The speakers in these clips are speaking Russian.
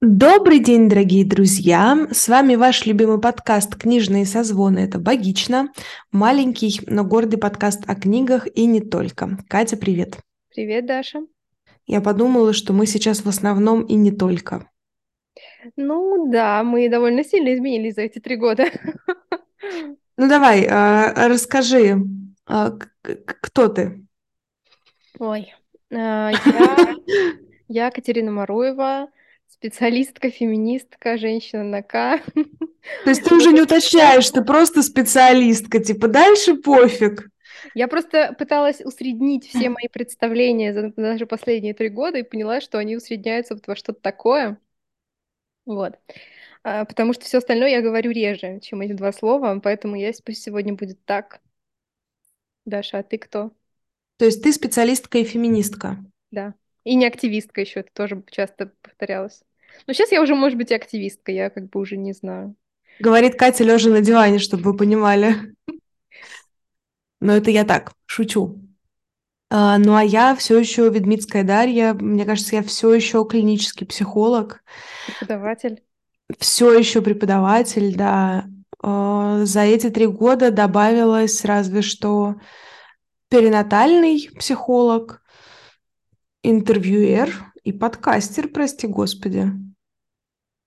Добрый день, дорогие друзья! С вами ваш любимый подкаст «Книжные созвоны». Это «Богично», маленький, но гордый подкаст о книгах и не только. Катя, привет! Привет, Даша! Я подумала, что мы сейчас в основном и не только. Ну да, мы довольно сильно изменились за эти три года. Ну давай, а, расскажи, а, кто ты? Ой, а, я, я Катерина Маруева, специалистка, феминистка, женщина на К. То есть ты уже не уточняешь, ты просто специалистка, типа дальше пофиг. Я просто пыталась усреднить все мои представления за даже последние три года и поняла, что они усредняются вот во что-то такое. Вот. А, потому что все остальное я говорю реже, чем эти два слова, поэтому я пусть сегодня будет так. Даша, а ты кто? То есть ты специалистка и феминистка? Да. И не активистка еще, это тоже часто повторялось. Но сейчас я уже, может быть, и активистка, я как бы уже не знаю. Говорит Катя, лежа на диване, чтобы вы понимали. Но это я так, шучу. А, ну а я все еще Ведмитская Дарья. Мне кажется, я все еще клинический психолог. Преподаватель. Все еще преподаватель, да. А, за эти три года добавилось разве что перинатальный психолог, интервьюер и подкастер, прости господи.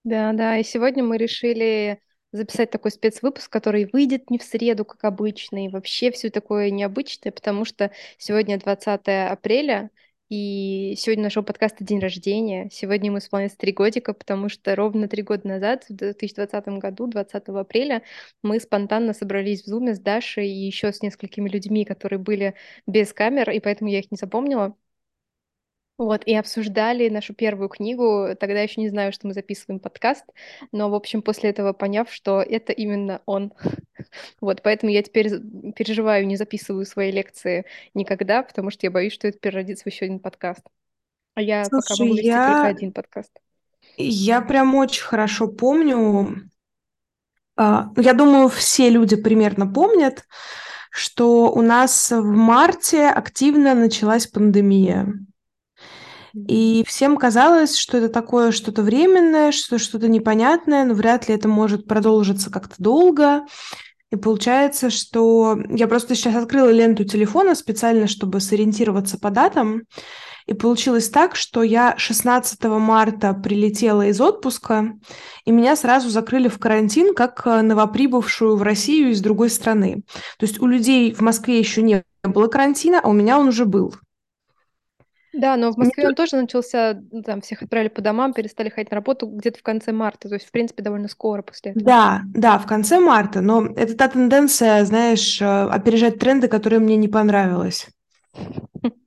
Да, да, и сегодня мы решили записать такой спецвыпуск, который выйдет не в среду, как обычно, и вообще все такое необычное, потому что сегодня 20 апреля, и сегодня нашего подкаста день рождения. Сегодня ему исполняется три годика, потому что ровно три года назад, в 2020 году, 20 апреля, мы спонтанно собрались в Зуме с Дашей и еще с несколькими людьми, которые были без камер, и поэтому я их не запомнила. Вот, и обсуждали нашу первую книгу. Тогда еще не знаю, что мы записываем подкаст, но, в общем, после этого поняв, что это именно он. Вот, поэтому я теперь переживаю, не записываю свои лекции никогда, потому что я боюсь, что это переродится в еще один подкаст. А я Слушай, пока могу вести я... только один подкаст. Я прям очень хорошо помню. А, я думаю, все люди примерно помнят, что у нас в марте активно началась пандемия. И всем казалось, что это такое что-то временное, что что-то непонятное, но вряд ли это может продолжиться как-то долго. И получается, что я просто сейчас открыла ленту телефона специально, чтобы сориентироваться по датам. И получилось так, что я 16 марта прилетела из отпуска, и меня сразу закрыли в карантин как новоприбывшую в Россию из другой страны. То есть у людей в Москве еще не было карантина, а у меня он уже был. Да, но в Москве он тоже начался, ну, там всех отправили по домам, перестали ходить на работу где-то в конце марта, то есть, в принципе, довольно скоро после этого. Да, да, в конце марта, но это та тенденция, знаешь, э, опережать тренды, которые мне не понравились.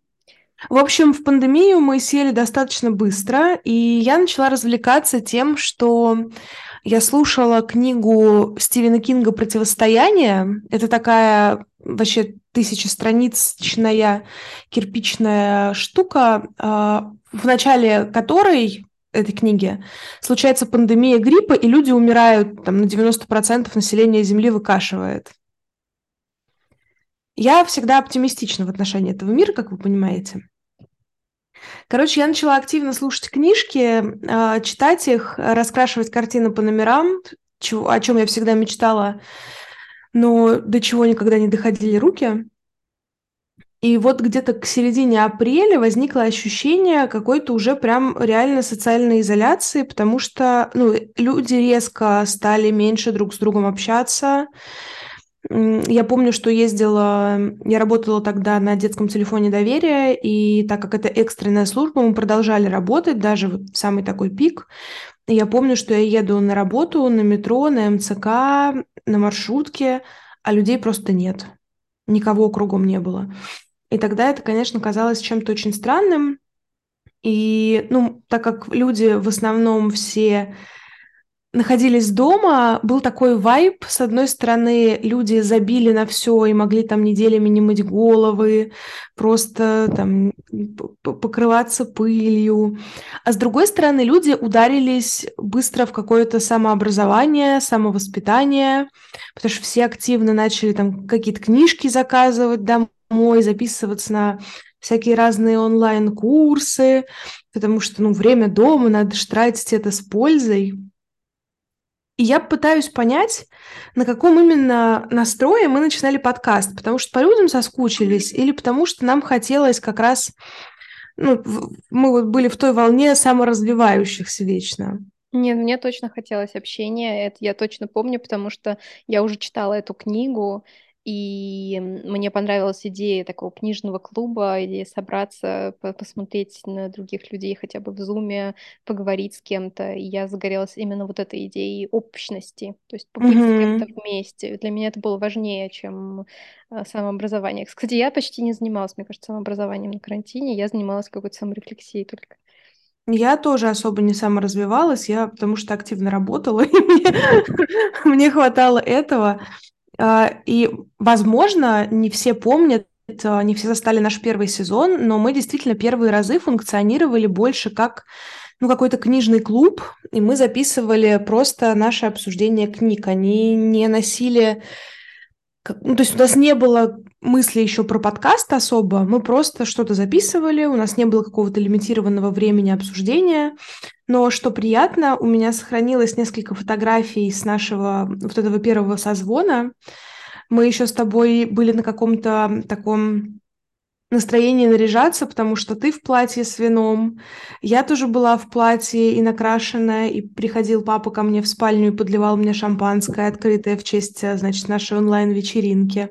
В общем, в пандемию мы сели достаточно быстро, и я начала развлекаться тем, что я слушала книгу Стивена Кинга «Противостояние». Это такая вообще тысячестраничная кирпичная штука, а, в начале которой этой книги случается пандемия гриппа, и люди умирают, там на 90% населения Земли выкашивает. Я всегда оптимистична в отношении этого мира, как вы понимаете. Короче, я начала активно слушать книжки, а, читать их, раскрашивать картины по номерам, о чем я всегда мечтала но до чего никогда не доходили руки. И вот где-то к середине апреля возникло ощущение какой-то уже прям реально социальной изоляции, потому что ну, люди резко стали меньше друг с другом общаться. Я помню, что ездила, я работала тогда на детском телефоне доверия, и так как это экстренная служба, мы продолжали работать даже вот в самый такой пик. Я помню, что я еду на работу, на метро, на МЦК, на маршрутке, а людей просто нет. Никого кругом не было. И тогда это, конечно, казалось чем-то очень странным. И, ну, так как люди в основном все находились дома, был такой вайб. С одной стороны, люди забили на все и могли там неделями не мыть головы, просто там покрываться пылью. А с другой стороны, люди ударились быстро в какое-то самообразование, самовоспитание, потому что все активно начали там какие-то книжки заказывать домой, записываться на всякие разные онлайн-курсы, потому что, ну, время дома, надо же тратить это с пользой. И я пытаюсь понять, на каком именно настрое мы начинали подкаст, потому что по людям соскучились или потому что нам хотелось как раз, ну, мы вот были в той волне саморазвивающихся вечно. Нет, мне точно хотелось общения, это я точно помню, потому что я уже читала эту книгу, и мне понравилась идея такого книжного клуба, идея собраться, посмотреть на других людей хотя бы в зуме, поговорить с кем-то. И я загорелась именно вот этой идеей общности, то есть побыть mm-hmm. с кем-то вместе. Для меня это было важнее, чем а, самообразование. Кстати, я почти не занималась, мне кажется, самообразованием на карантине, я занималась какой-то саморефлексией только. Я тоже особо не саморазвивалась, я потому что активно работала, и мне, мне хватало этого. А, и, возможно, не все помнят, а, не все застали наш первый сезон, но мы действительно первые разы функционировали больше как ну, какой-то книжный клуб, и мы записывали просто наше обсуждение книг. Они не носили... Ну, то есть у нас не было мысли еще про подкаст особо, мы просто что-то записывали, у нас не было какого-то лимитированного времени обсуждения, но что приятно, у меня сохранилось несколько фотографий с нашего вот этого первого созвона. Мы еще с тобой были на каком-то таком настроении наряжаться, потому что ты в платье с вином, я тоже была в платье и накрашенная, и приходил папа ко мне в спальню и подливал мне шампанское, открытое в честь, значит, нашей онлайн-вечеринки.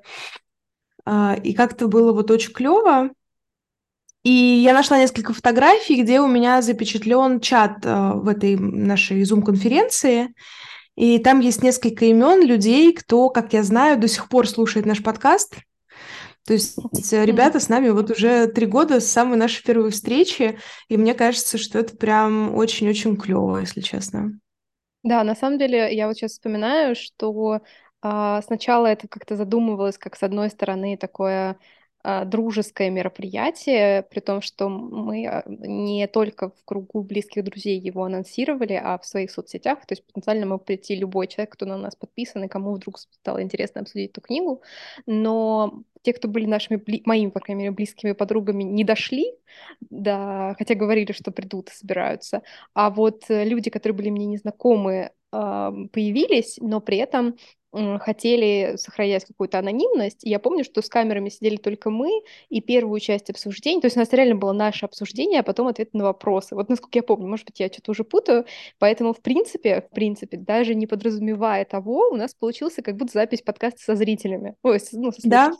А, и как-то было вот очень клево. И я нашла несколько фотографий, где у меня запечатлен чат э, в этой нашей Zoom-конференции. И там есть несколько имен людей, кто, как я знаю, до сих пор слушает наш подкаст. То есть ребята с нами вот уже три года с самой нашей первой встречи, и мне кажется, что это прям очень-очень клево, если честно. Да, на самом деле я вот сейчас вспоминаю, что а, сначала это как-то задумывалось, как с одной стороны такое дружеское мероприятие, при том, что мы а, не только в кругу близких друзей его анонсировали, а в своих соцсетях. То есть потенциально мог прийти любой человек, кто на нас подписан, и кому вдруг стало интересно обсудить эту книгу. Но те, кто были нашими, моими, по крайней мере, близкими подругами, не дошли, да, хотя говорили, что придут и собираются. А вот э, люди, которые были мне незнакомы, появились, но при этом хотели сохранять какую-то анонимность. И я помню, что с камерами сидели только мы, и первую часть обсуждения, то есть у нас реально было наше обсуждение, а потом ответ на вопросы. Вот насколько я помню, может быть, я что-то уже путаю, поэтому в принципе, в принципе, даже не подразумевая того, у нас получился как будто запись подкаста со зрителями. Ой, ну, со да.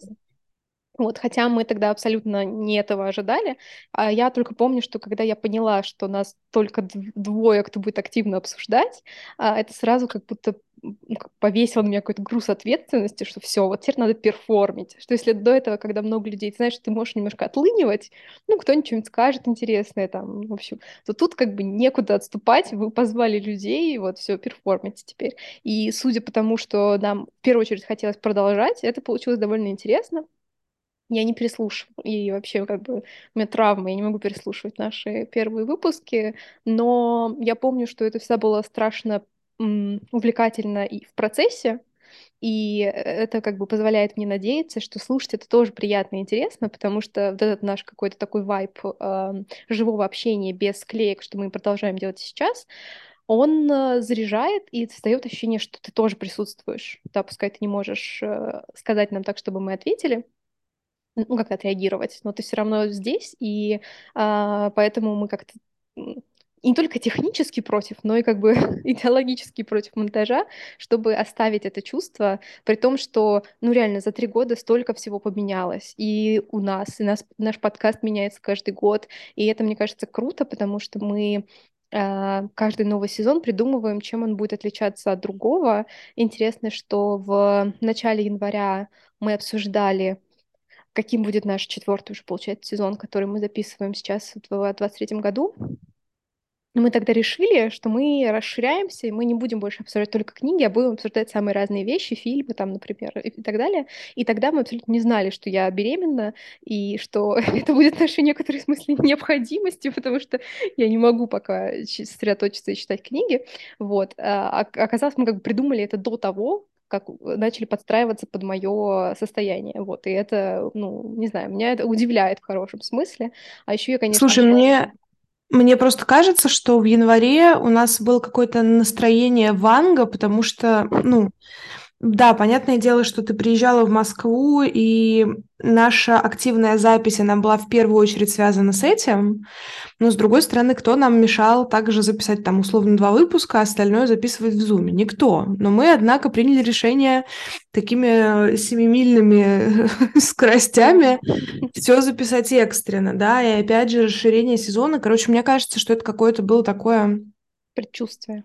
Вот, хотя мы тогда абсолютно не этого ожидали. А я только помню, что когда я поняла, что нас только двое, кто будет активно обсуждать, а, это сразу как будто повесило на меня какой-то груз ответственности, что все, вот теперь надо перформить. Что если до этого, когда много людей, ты знаешь, ты можешь немножко отлынивать, ну, кто-нибудь что-нибудь скажет интересное там, в общем, то тут как бы некуда отступать, вы позвали людей, и вот все, перформите теперь. И судя по тому, что нам в первую очередь хотелось продолжать, это получилось довольно интересно я не переслушиваю. И вообще, как бы, у меня травма, я не могу переслушивать наши первые выпуски, но я помню, что это всегда было страшно увлекательно и в процессе, и это как бы позволяет мне надеяться, что слушать это тоже приятно и интересно, потому что вот этот наш какой-то такой вайб э, живого общения без склеек, что мы продолжаем делать сейчас, он э, заряжает и создает ощущение, что ты тоже присутствуешь. Да, пускай ты не можешь э, сказать нам так, чтобы мы ответили, ну, как отреагировать, но ты все равно здесь, и а, поэтому мы как-то не только технически против, но и как бы идеологически против монтажа, чтобы оставить это чувство, при том, что, ну, реально, за три года столько всего поменялось, и у нас, и нас, наш подкаст меняется каждый год, и это, мне кажется, круто, потому что мы а, каждый новый сезон придумываем, чем он будет отличаться от другого. Интересно, что в начале января мы обсуждали каким будет наш четвертый уже, получается, сезон, который мы записываем сейчас в 2023 году. Мы тогда решили, что мы расширяемся, и мы не будем больше обсуждать только книги, а будем обсуждать самые разные вещи, фильмы там, например, и так далее. И тогда мы абсолютно не знали, что я беременна, и что это будет нашей некоторой смысле необходимостью, потому что я не могу пока сосредоточиться и читать книги. Вот. А оказалось, мы как бы придумали это до того, как начали подстраиваться под мое состояние. Вот, и это, ну, не знаю, меня это удивляет в хорошем смысле. А еще я, конечно... Слушай, мне, мне просто кажется, что в январе у нас было какое-то настроение ванга, потому что, ну, да, понятное дело, что ты приезжала в Москву, и наша активная запись, она была в первую очередь связана с этим. Но, с другой стороны, кто нам мешал также записать там условно два выпуска, а остальное записывать в Зуме? Никто. Но мы, однако, приняли решение такими семимильными скоростями все записать экстренно, да, и опять же расширение сезона. Короче, мне кажется, что это какое-то было такое... Предчувствие.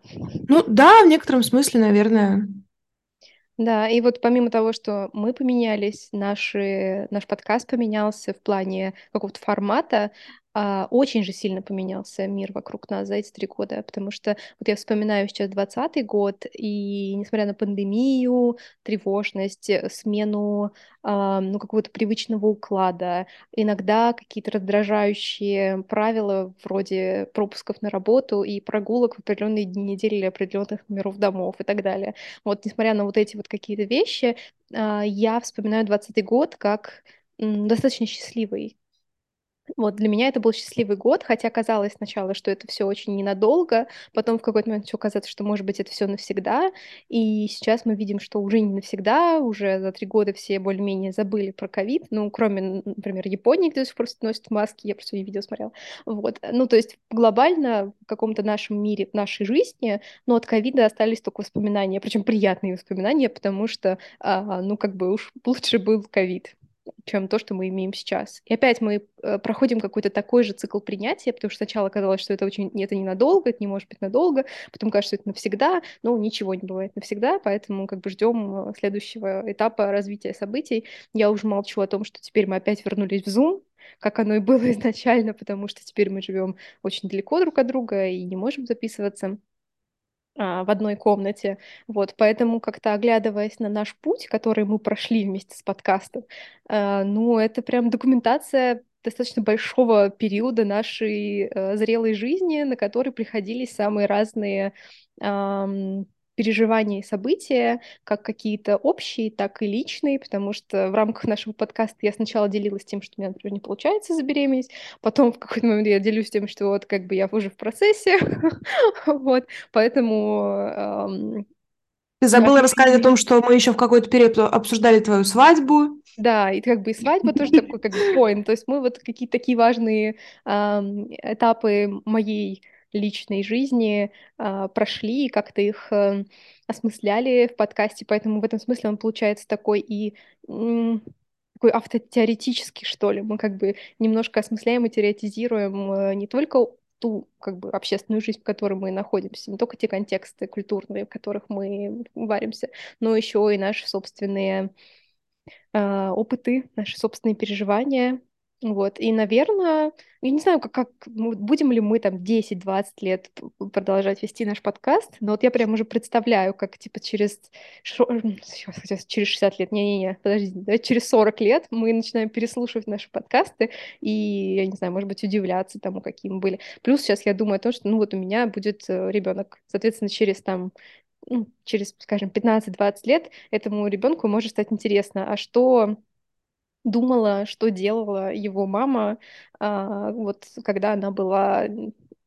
Ну да, в некотором смысле, наверное. Да, и вот помимо того, что мы поменялись, наши, наш подкаст поменялся в плане какого-то формата, очень же сильно поменялся мир вокруг нас за эти три года, потому что вот я вспоминаю сейчас двадцатый год, и несмотря на пандемию, тревожность, э, смену а, ну, какого-то привычного уклада, иногда какие-то раздражающие правила вроде пропусков на работу и прогулок в определенные дни недели или определенных номеров домов и так далее. Вот несмотря на вот эти вот какие-то вещи, а, я вспоминаю двадцатый год как достаточно счастливый вот для меня это был счастливый год, хотя казалось сначала, что это все очень ненадолго, потом в какой-то момент все казалось, что может быть это все навсегда, и сейчас мы видим, что уже не навсегда, уже за три года все более-менее забыли про ковид, ну, кроме, например, Японии, где пор носят маски, я просто видео смотрела, вот, ну, то есть глобально в каком-то нашем мире, в нашей жизни, но от ковида остались только воспоминания, причем приятные воспоминания, потому что, а, ну, как бы уж лучше был ковид чем то, что мы имеем сейчас. И опять мы э, проходим какой-то такой же цикл принятия, потому что сначала казалось, что это очень это ненадолго, это не может быть надолго, потом кажется, что это навсегда, но ничего не бывает навсегда, поэтому как бы ждем э, следующего этапа развития событий. Я уже молчу о том, что теперь мы опять вернулись в Zoom, как оно и было изначально, потому что теперь мы живем очень далеко друг от друга и не можем записываться. А, в одной комнате. Вот, поэтому как-то оглядываясь на наш путь, который мы прошли вместе с подкастом, а, ну, это прям документация достаточно большого периода нашей э, зрелой жизни, на который приходились самые разные переживания и события, как какие-то общие, так и личные, потому что в рамках нашего подкаста я сначала делилась тем, что у меня, например, не получается забеременеть, потом в какой-то момент я делюсь тем, что вот как бы я уже в процессе, вот, поэтому... Ты забыла рассказать о том, что мы еще в какой-то период обсуждали твою свадьбу. Да, и как бы и свадьба тоже такой как бы поинт. То есть мы вот какие-то такие важные этапы моей личной жизни э, прошли и как-то их э, осмысляли в подкасте, поэтому в этом смысле он получается такой и такой автотеоретический, что ли. Мы как бы немножко осмысляем и теоретизируем э, не только ту как бы общественную жизнь, в которой мы находимся, не только те контексты культурные, в которых мы варимся, но еще и наши собственные э, опыты, наши собственные переживания, вот, и, наверное, я не знаю, как, как ну, будем ли мы там 10-20 лет продолжать вести наш подкаст, но вот я прям уже представляю, как типа через, через 60 лет, не-не-не, подожди, давайте через 40 лет мы начинаем переслушивать наши подкасты и, я не знаю, может быть, удивляться тому, какие мы были. Плюс сейчас я думаю о том, что, ну вот у меня будет э, ребенок, соответственно, через там ну, через, скажем, 15-20 лет этому ребенку может стать интересно, а что думала, что делала его мама, а, вот когда она была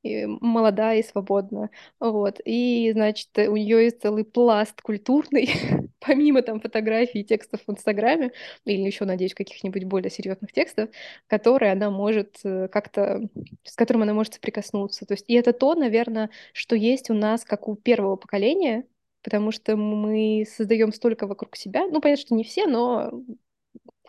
молодая и свободна. Вот. И, значит, у нее есть целый пласт культурный, помимо там фотографий и текстов в Инстаграме, или еще, надеюсь, каких-нибудь более серьезных текстов, которые она может э, как-то, с которым она может соприкоснуться. То есть, и это то, наверное, что есть у нас, как у первого поколения, потому что мы создаем столько вокруг себя. Ну, понятно, что не все, но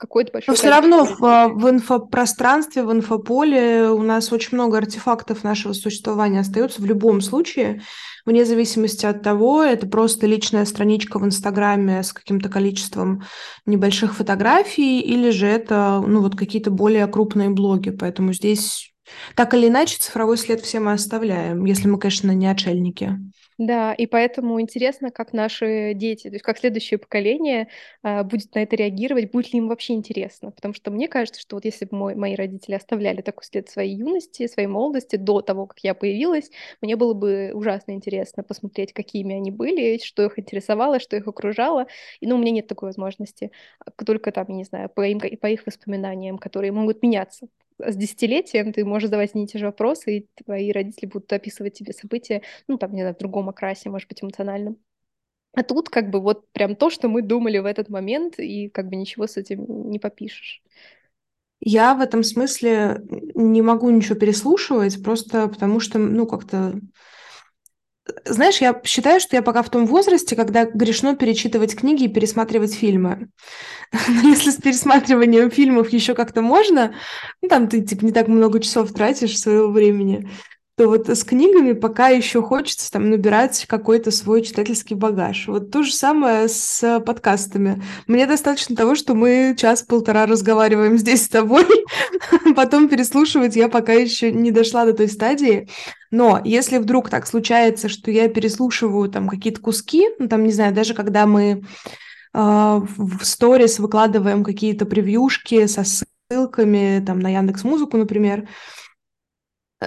какое-то большое... Но все равно в, а, в инфопространстве, в инфополе у нас очень много артефактов нашего существования остается в любом случае, вне зависимости от того, это просто личная страничка в Инстаграме с каким-то количеством небольших фотографий, или же это ну, вот какие-то более крупные блоги. Поэтому здесь Так или иначе, цифровой след все мы оставляем, если мы, конечно, не отшельники. Да, и поэтому интересно, как наши дети, то есть как следующее поколение а, будет на это реагировать, будет ли им вообще интересно. Потому что мне кажется, что вот если бы мой, мои родители оставляли такой след своей юности, своей молодости до того, как я появилась, мне было бы ужасно интересно посмотреть, какими они были, что их интересовало, что их окружало. И, ну, у меня нет такой возможности. Только там, я не знаю, по, им, по их воспоминаниям, которые могут меняться с десятилетием ты можешь задавать одни те же вопросы, и твои родители будут описывать тебе события, ну, там, не знаю, в другом окрасе, может быть, эмоциональном. А тут как бы вот прям то, что мы думали в этот момент, и как бы ничего с этим не попишешь. Я в этом смысле не могу ничего переслушивать, просто потому что, ну, как-то знаешь, я считаю, что я пока в том возрасте, когда грешно перечитывать книги и пересматривать фильмы. Но если с пересматриванием фильмов еще как-то можно, ну, там ты, типа, не так много часов тратишь своего времени, то вот с книгами пока еще хочется там набирать какой-то свой читательский багаж. Вот то же самое с подкастами. Мне достаточно того, что мы час-полтора разговариваем здесь с тобой, потом переслушивать я пока еще не дошла до той стадии. Но если вдруг так случается, что я переслушиваю там какие-то куски, ну там, не знаю, даже когда мы э, в сторис выкладываем какие-то превьюшки со ссылками там на Яндекс Музыку, например, Э,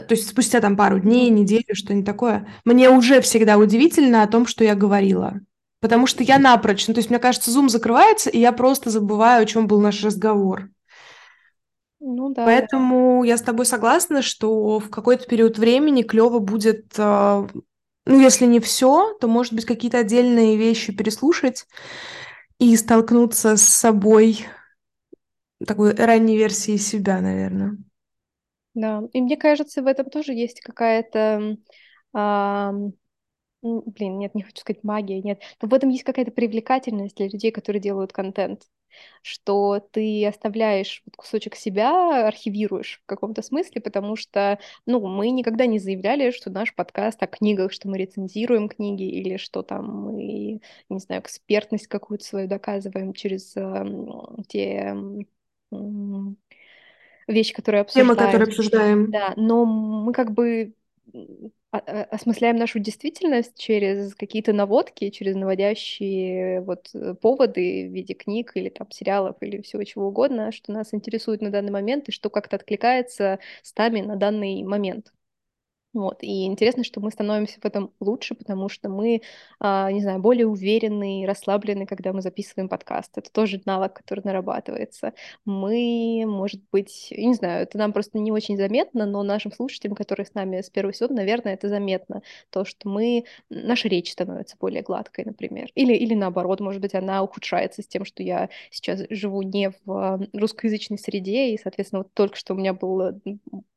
то есть спустя там пару дней, неделю, что-нибудь такое, мне уже всегда удивительно о том, что я говорила. Потому что я напрочь, ну, то есть мне кажется, зум закрывается, и я просто забываю, о чем был наш разговор. Ну да. Поэтому я с тобой согласна, что в какой-то период времени клево будет, э, ну, если не все, то, может быть, какие-то отдельные вещи переслушать и столкнуться с собой такой ранней версией себя, наверное. Да, и мне кажется, в этом тоже есть какая-то, а, блин, нет, не хочу сказать магия, нет, но в этом есть какая-то привлекательность для людей, которые делают контент, что ты оставляешь вот кусочек себя, архивируешь в каком-то смысле, потому что, ну, мы никогда не заявляли, что наш подкаст о книгах, что мы рецензируем книги или что там мы, не знаю, экспертность какую-то свою доказываем через э, те вещи, которые обсуждаем. Темы, которые обсуждаем. Да, но мы как бы осмысляем нашу действительность через какие-то наводки, через наводящие вот э, поводы в виде книг или там сериалов или всего чего угодно, что нас интересует на данный момент и что как-то откликается с нами на данный момент. Вот. И интересно, что мы становимся в этом лучше, потому что мы, а, не знаю, более уверенные, расслаблены, когда мы записываем подкаст. Это тоже навык, который нарабатывается. Мы, может быть, не знаю, это нам просто не очень заметно, но нашим слушателям, которые с нами с первого сезона, наверное, это заметно. То, что мы, наша речь становится более гладкой, например. Или, или наоборот, может быть, она ухудшается с тем, что я сейчас живу не в русскоязычной среде, и, соответственно, вот только что у меня был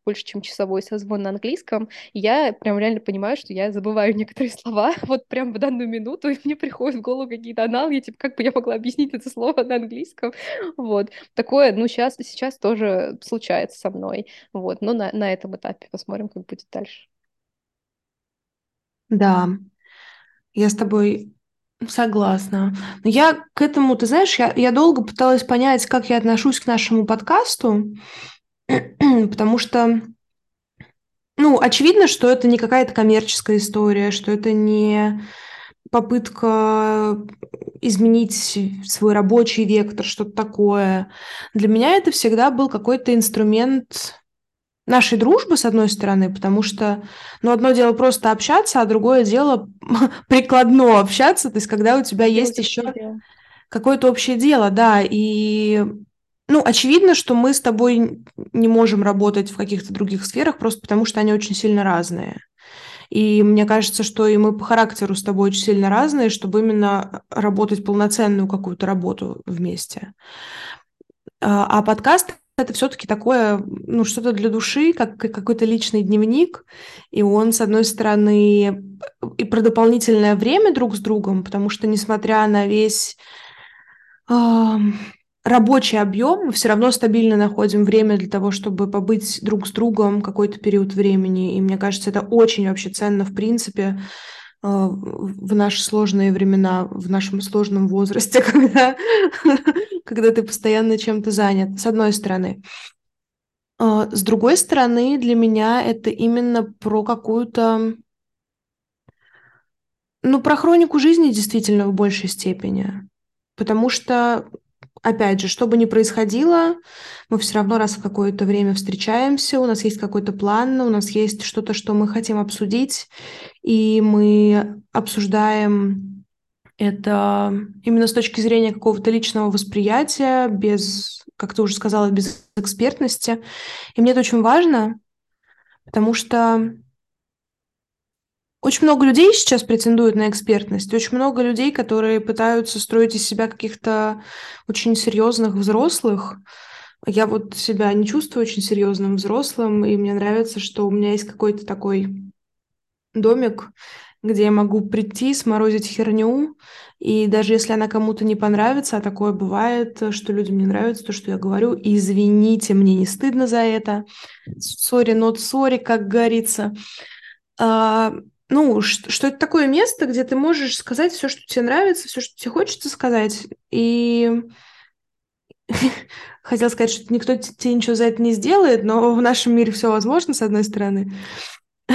больше, чем часовой созвон на английском, я прям реально понимаю, что я забываю некоторые слова вот прям в данную минуту, и мне приходят в голову какие-то аналоги, типа, как бы я могла объяснить это слово на английском, вот. Такое, ну, сейчас, сейчас тоже случается со мной, вот, но на, на этом этапе посмотрим, как будет дальше. Да, я с тобой Согласна. Но я к этому, ты знаешь, я, я долго пыталась понять, как я отношусь к нашему подкасту. потому что, ну, очевидно, что это не какая-то коммерческая история, что это не попытка изменить свой рабочий вектор, что-то такое. Для меня это всегда был какой-то инструмент нашей дружбы, с одной стороны, потому что, ну, одно дело просто общаться, а другое дело прикладно общаться, то есть когда у тебя есть еще какое-то общее дело, да, и ну, очевидно, что мы с тобой не можем работать в каких-то других сферах, просто потому что они очень сильно разные. И мне кажется, что и мы по характеру с тобой очень сильно разные, чтобы именно работать полноценную какую-то работу вместе. А, а подкаст это все-таки такое, ну, что-то для души, как какой-то личный дневник, и он, с одной стороны, и про дополнительное время друг с другом, потому что, несмотря на весь рабочий объем, мы все равно стабильно находим время для того, чтобы побыть друг с другом какой-то период времени. И мне кажется, это очень вообще ценно, в принципе, э, в наши сложные времена, в нашем сложном возрасте, когда, когда ты постоянно чем-то занят, с одной стороны. А, с другой стороны, для меня это именно про какую-то... Ну, про хронику жизни действительно в большей степени. Потому что, опять же, что бы ни происходило, мы все равно раз в какое-то время встречаемся, у нас есть какой-то план, у нас есть что-то, что мы хотим обсудить, и мы обсуждаем это именно с точки зрения какого-то личного восприятия, без, как ты уже сказала, без экспертности. И мне это очень важно, потому что очень много людей сейчас претендуют на экспертность, очень много людей, которые пытаются строить из себя каких-то очень серьезных взрослых. Я вот себя не чувствую очень серьезным взрослым, и мне нравится, что у меня есть какой-то такой домик, где я могу прийти, сморозить херню, и даже если она кому-то не понравится, а такое бывает, что людям не нравится то, что я говорю, извините, мне не стыдно за это, сори, not sorry, как говорится, а, ну, что, это такое место, где ты можешь сказать все, что тебе нравится, все, что тебе хочется сказать, и хотел сказать, что никто тебе ничего за это не сделает, но в нашем мире все возможно, с одной стороны.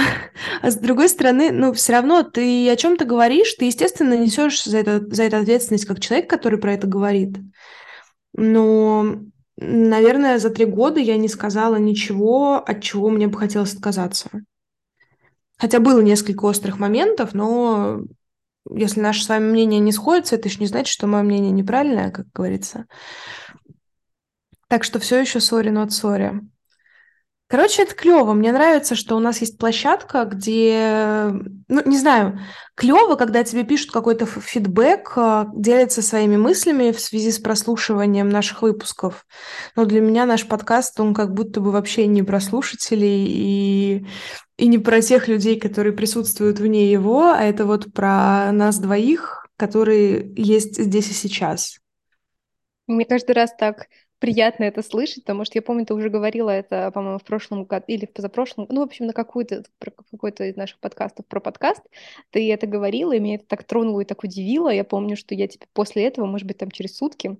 А с другой стороны, ну, все равно ты о чем-то говоришь, ты, естественно, несешь за это, за это ответственность как человек, который про это говорит. Но, наверное, за три года я не сказала ничего, от чего мне бы хотелось отказаться. Хотя было несколько острых моментов, но если наше с вами мнение не сходится, это еще не значит, что мое мнение неправильное, как говорится. Так что все еще сори, not sorry. Короче, это клево. Мне нравится, что у нас есть площадка, где, ну, не знаю, клево, когда тебе пишут какой-то фидбэк, а, делятся своими мыслями в связи с прослушиванием наших выпусков. Но для меня наш подкаст, он как будто бы вообще не про слушателей и, и не про тех людей, которые присутствуют вне его, а это вот про нас двоих, которые есть здесь и сейчас. Мне каждый раз так приятно это слышать, потому что я помню, ты уже говорила это, по-моему, в прошлом году или в позапрошлом, ну, в общем, на какую-то, какой-то из наших подкастов про подкаст, ты это говорила, и меня это так тронуло и так удивило. Я помню, что я тебе после этого, может быть, там через сутки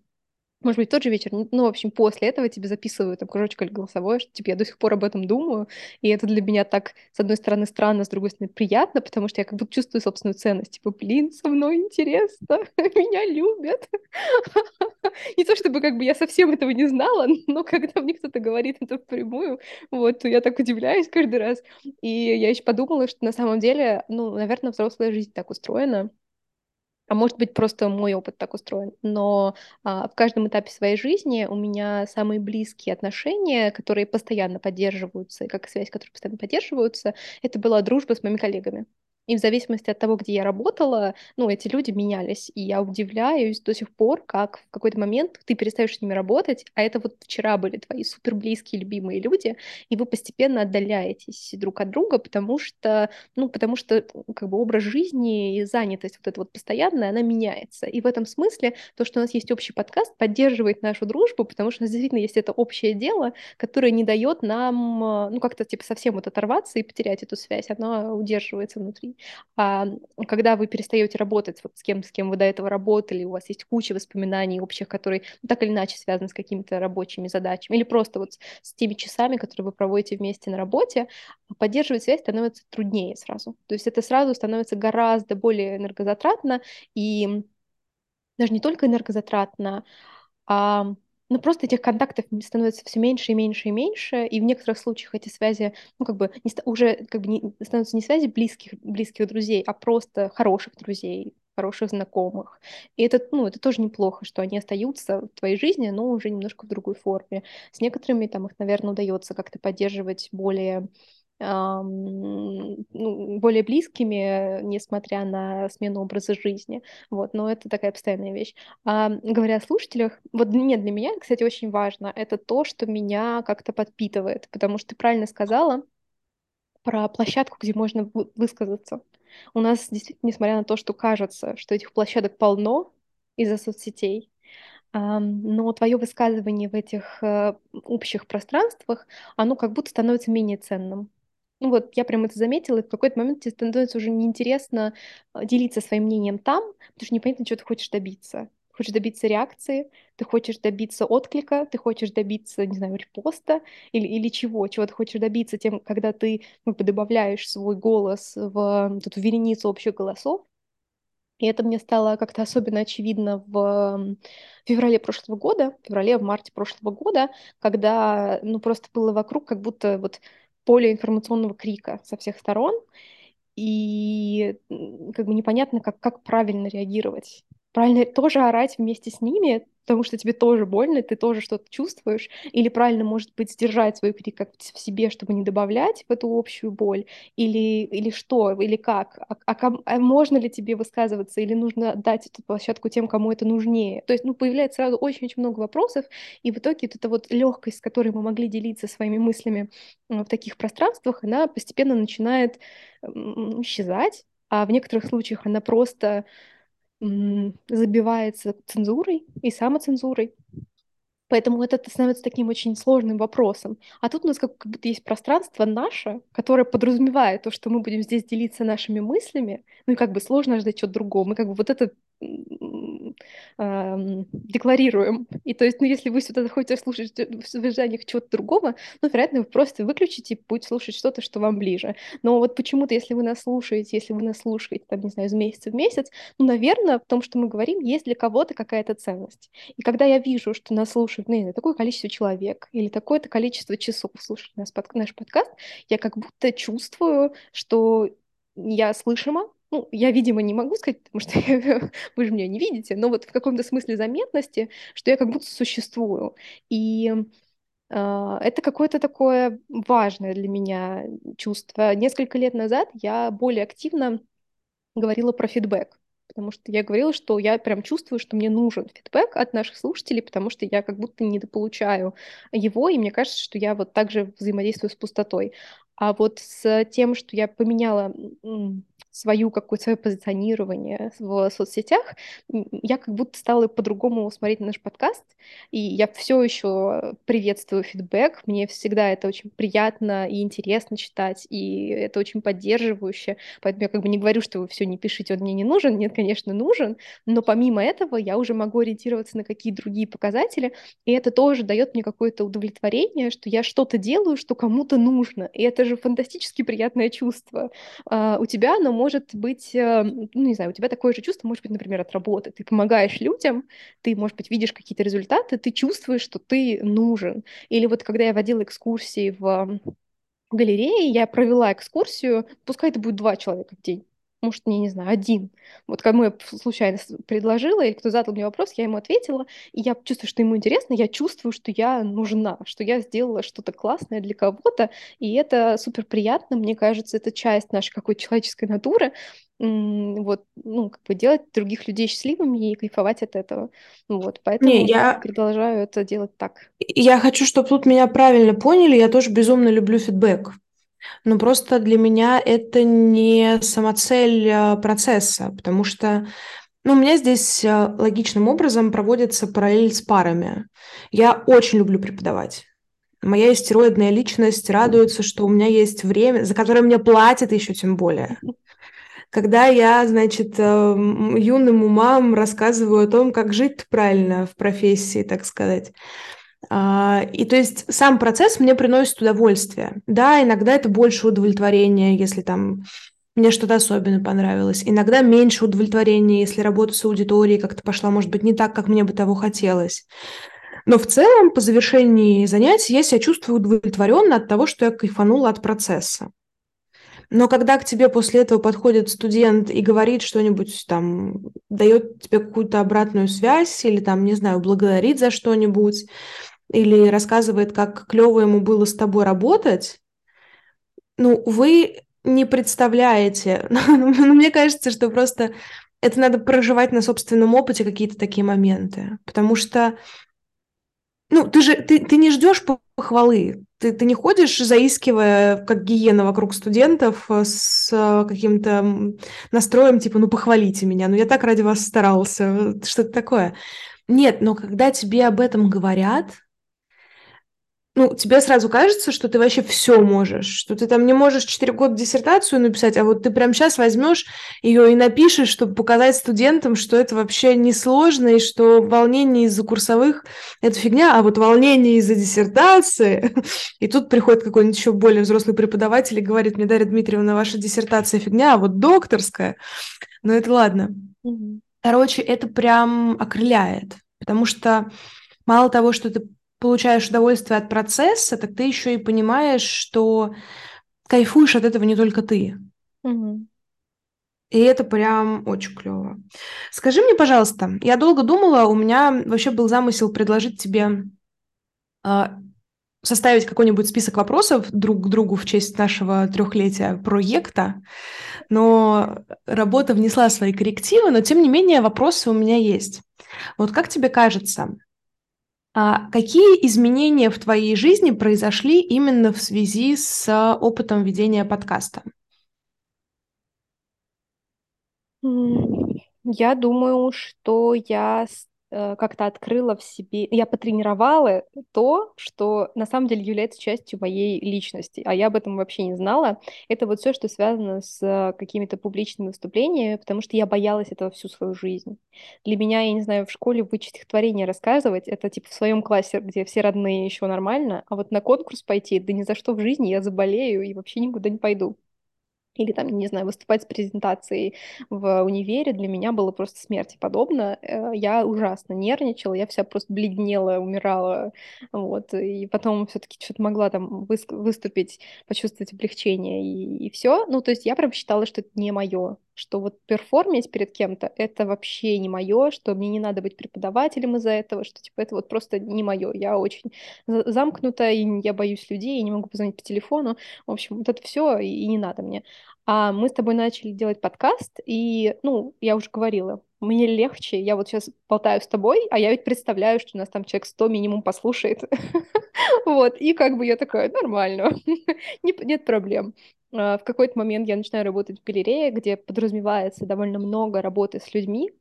может быть, тот же вечер, ну, в общем, после этого тебе записываю там кружочек или голосовое, что, типа, я до сих пор об этом думаю, и это для меня так, с одной стороны, странно, с другой стороны, приятно, потому что я как будто чувствую собственную ценность, типа, блин, со мной интересно, меня любят. Не то, чтобы как бы я совсем этого не знала, но когда мне кто-то говорит это впрямую, вот, я так удивляюсь каждый раз, и я еще подумала, что на самом деле, ну, наверное, взрослая жизнь так устроена, а может быть, просто мой опыт так устроен. Но а, в каждом этапе своей жизни у меня самые близкие отношения, которые постоянно поддерживаются, и как связь, которые постоянно поддерживаются, это была дружба с моими коллегами. И в зависимости от того, где я работала, ну, эти люди менялись. И я удивляюсь до сих пор, как в какой-то момент ты перестаешь с ними работать, а это вот вчера были твои супер близкие, любимые люди, и вы постепенно отдаляетесь друг от друга, потому что, ну, потому что как бы образ жизни и занятость вот эта вот постоянная, она меняется. И в этом смысле то, что у нас есть общий подкаст, поддерживает нашу дружбу, потому что у нас действительно есть это общее дело, которое не дает нам, ну, как-то типа совсем вот оторваться и потерять эту связь, оно удерживается внутри. А когда вы перестаете работать вот с кем, с кем вы до этого работали, у вас есть куча воспоминаний общих, которые ну, так или иначе связаны с какими-то рабочими задачами, или просто вот с теми часами, которые вы проводите вместе на работе, поддерживать связь становится труднее сразу. То есть это сразу становится гораздо более энергозатратно и даже не только энергозатратно, а ну, просто этих контактов становится все меньше и меньше и меньше, и в некоторых случаях эти связи, ну, как бы, не, уже как бы не, становятся не связи близких, близких друзей, а просто хороших друзей, хороших знакомых. И это, ну, это тоже неплохо, что они остаются в твоей жизни, но уже немножко в другой форме. С некоторыми там их, наверное, удается как-то поддерживать более ну, более близкими, несмотря на смену образа жизни. Вот, но это такая постоянная вещь. А, говоря о слушателях, вот нет, для меня, кстати, очень важно, это то, что меня как-то подпитывает, потому что ты правильно сказала про площадку, где можно высказаться. У нас действительно, несмотря на то, что кажется, что этих площадок полно из-за соцсетей, но твое высказывание в этих э, общих пространствах, оно как будто становится менее ценным. Ну вот, я прям это заметила, и в какой-то момент тебе становится уже неинтересно а, делиться своим мнением там, потому что непонятно, чего ты хочешь добиться. хочешь добиться реакции, ты хочешь добиться отклика, ты хочешь добиться, не знаю, репоста или, или чего, чего ты хочешь добиться тем, когда ты ну, добавляешь свой голос в эту вереницу общих голосов. И это мне стало как-то особенно очевидно в феврале прошлого года, в феврале, в марте прошлого года, когда, ну, просто было вокруг как будто вот поле информационного крика со всех сторон, и как бы непонятно, как, как правильно реагировать. Правильно тоже орать вместе с ними, потому что тебе тоже больно, ты тоже что-то чувствуешь, или правильно, может быть, сдержать свой крик как в себе, чтобы не добавлять в эту общую боль, или, или что, или как, а, а, а можно ли тебе высказываться, или нужно дать эту площадку тем, кому это нужнее. То есть, ну, появляется сразу очень-очень много вопросов, и в итоге вот эта вот легкость, с которой мы могли делиться своими мыслями в таких пространствах, она постепенно начинает исчезать, а в некоторых случаях она просто забивается цензурой и самоцензурой. Поэтому это становится таким очень сложным вопросом. А тут у нас как, как будто есть пространство наше, которое подразумевает то, что мы будем здесь делиться нашими мыслями. Ну и как бы сложно ждать чего-то другого. Мы как бы вот это декларируем. И то есть, ну, если вы сюда заходите слушать в ожиданиях чего-то другого, ну, вероятно, вы просто выключите и слушать что-то, что вам ближе. Но вот почему-то, если вы нас слушаете, если вы нас слушаете, там, не знаю, из месяца в месяц, ну, наверное, в том, что мы говорим, есть для кого-то какая-то ценность. И когда я вижу, что нас слушают, ну, такое количество человек или такое-то количество часов слушают наш, под, наш подкаст, я как будто чувствую, что я слышима, ну, я, видимо, не могу сказать, потому что вы же меня не видите, но вот в каком-то смысле заметности, что я как будто существую. И э, это какое-то такое важное для меня чувство. Несколько лет назад я более активно говорила про фидбэк потому что я говорила, что я прям чувствую, что мне нужен фидбэк от наших слушателей, потому что я как будто недополучаю его, и мне кажется, что я вот так же взаимодействую с пустотой. А вот с тем, что я поменяла свою какое-то свое позиционирование в соцсетях, я как будто стала по-другому смотреть на наш подкаст, и я все еще приветствую фидбэк, мне всегда это очень приятно и интересно читать, и это очень поддерживающе, поэтому я как бы не говорю, что вы все не пишите, он мне не нужен, нет, конечно, нужен, но помимо этого я уже могу ориентироваться на какие другие показатели, и это тоже дает мне какое-то удовлетворение, что я что-то делаю, что кому-то нужно, и это же фантастически приятное чувство. Uh, у тебя оно может быть, э, ну, не знаю, у тебя такое же чувство может быть, например, от работы. Ты помогаешь людям, ты, может быть, видишь какие-то результаты, ты чувствуешь, что ты нужен. Или вот когда я водила экскурсии в галерее, я провела экскурсию, пускай это будет два человека в день может, не, не знаю, один. Вот кому я случайно предложила, или кто задал мне вопрос, я ему ответила, и я чувствую, что ему интересно, я чувствую, что я нужна, что я сделала что-то классное для кого-то, и это супер приятно, мне кажется, это часть нашей какой-то человеческой натуры, вот, ну, как бы делать других людей счастливыми и кайфовать от этого. Вот, поэтому не, я продолжаю это делать так. Я хочу, чтобы тут меня правильно поняли, я тоже безумно люблю фидбэк. Но просто для меня это не самоцель а, процесса, потому что ну, у меня здесь а, логичным образом проводится параллель с парами. Я очень люблю преподавать. Моя истероидная личность радуется, что у меня есть время, за которое мне платят еще тем более. Когда я, значит, юным умам рассказываю о том, как жить правильно в профессии, так сказать, и то есть сам процесс мне приносит удовольствие. Да, иногда это больше удовлетворения, если там мне что-то особенно понравилось. Иногда меньше удовлетворения, если работа с аудиторией как-то пошла, может быть, не так, как мне бы того хотелось. Но в целом, по завершении занятий, я себя чувствую удовлетворенно от того, что я кайфанула от процесса. Но когда к тебе после этого подходит студент и говорит что-нибудь там, дает тебе какую-то обратную связь или там, не знаю, благодарит за что-нибудь, или рассказывает, как клево ему было с тобой работать, ну, вы не представляете. Ну, мне кажется, что просто это надо проживать на собственном опыте какие-то такие моменты. Потому что, ну, ты же, ты, ты не ждешь похвалы. Ты, ты не ходишь, заискивая, как гиена вокруг студентов, э, с э, каким-то настроем, типа, ну, похвалите меня, ну, я так ради вас старался, что-то такое. Нет, но когда тебе об этом говорят, ну, тебе сразу кажется, что ты вообще все можешь, что ты там не можешь 4 года диссертацию написать, а вот ты прямо сейчас возьмешь ее и напишешь, чтобы показать студентам, что это вообще несложно, и что волнение из-за курсовых – это фигня, а вот волнение из-за диссертации… И тут приходит какой-нибудь еще более взрослый преподаватель и говорит мне, Дарья Дмитриевна, ваша диссертация фигня, а вот докторская… Ну, это ладно. Короче, это прям окрыляет, потому что мало того, что ты получаешь удовольствие от процесса, так ты еще и понимаешь, что кайфуешь от этого не только ты. Угу. И это прям очень клево. Скажи мне, пожалуйста, я долго думала, у меня вообще был замысел предложить тебе э, составить какой-нибудь список вопросов друг к другу в честь нашего трехлетия проекта, но работа внесла свои коррективы, но тем не менее вопросы у меня есть. Вот как тебе кажется, а какие изменения в твоей жизни произошли именно в связи с опытом ведения подкаста? Я думаю, что я как-то открыла в себе, я потренировала то, что на самом деле является частью моей личности, а я об этом вообще не знала. Это вот все, что связано с какими-то публичными выступлениями, потому что я боялась этого всю свою жизнь. Для меня, я не знаю, в школе выучить стихотворение рассказывать, это типа в своем классе, где все родные еще нормально, а вот на конкурс пойти, да ни за что в жизни я заболею и вообще никуда не пойду или там, не знаю, выступать с презентацией в универе для меня было просто смерти подобно. Э, я ужасно нервничала, я вся просто бледнела, умирала, вот, и потом все таки что-то могла там выступить, почувствовать облегчение и, и все. Ну, то есть я прям считала, что это не мое, что вот перформить перед кем-то это вообще не мое, что мне не надо быть преподавателем из-за этого, что типа это вот просто не мое. Я очень замкнута, и я боюсь людей, и не могу позвонить по телефону. В общем, вот это все и, и не надо мне. А мы с тобой начали делать подкаст, и, ну, я уже говорила, мне легче, я вот сейчас болтаю с тобой, а я ведь представляю, что у нас там человек 100 минимум послушает. Вот, и как бы я такая, нормально, нет проблем. А, в какой-то момент я начинаю работать в галерее, где подразумевается довольно много работы с людьми,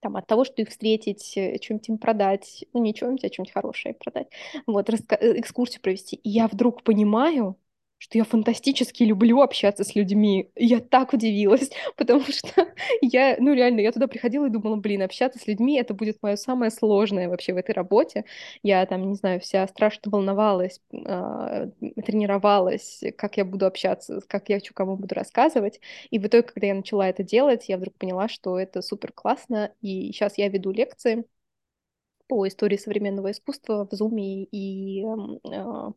там, от того, что их встретить, э, что-нибудь им продать, ну, не что-нибудь, а что-нибудь хорошее продать, вот, э, экскурсию провести. И я вдруг понимаю, что я фантастически люблю общаться с людьми. Я так удивилась, потому что я, ну реально, я туда приходила и думала, блин, общаться с людьми это будет мое самое сложное вообще в этой работе. Я там, не знаю, вся страшно волновалась, э, тренировалась, как я буду общаться, как я кому буду рассказывать. И в итоге, когда я начала это делать, я вдруг поняла, что это супер классно. И сейчас я веду лекции по истории современного искусства в Zoom и э,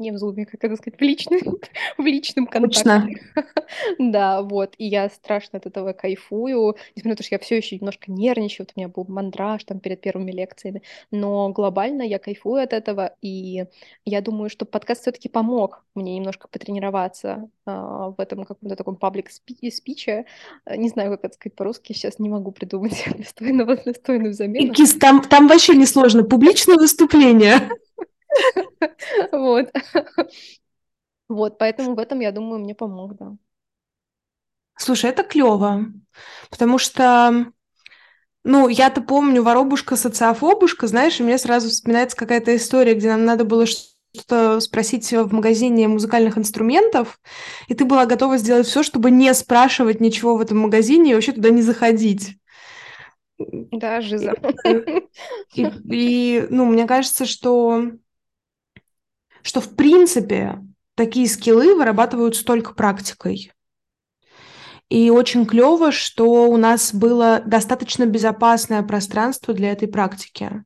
не в зуме, как это сказать, в личном, в личном контакте. да, вот, и я страшно от этого кайфую, несмотря на то, что я все еще немножко нервничаю, вот у меня был мандраж там перед первыми лекциями, но глобально я кайфую от этого, и я думаю, что подкаст все-таки помог мне немножко потренироваться а, в этом каком-то таком паблик спиче, не знаю, как это сказать по-русски, сейчас не могу придумать достойного, достойную замену. Там, там вообще несложно, публичное выступление. Вот. Вот, поэтому в этом, я думаю, мне помог, да. Слушай, это клево, потому что, ну, я-то помню воробушка, социофобушка, знаешь, и мне сразу вспоминается какая-то история, где нам надо было что-то спросить в магазине музыкальных инструментов, и ты была готова сделать все, чтобы не спрашивать ничего в этом магазине и вообще туда не заходить. Да, жиза. И, и, ну, мне кажется, что что в принципе такие скиллы вырабатываются только практикой. И очень клево, что у нас было достаточно безопасное пространство для этой практики.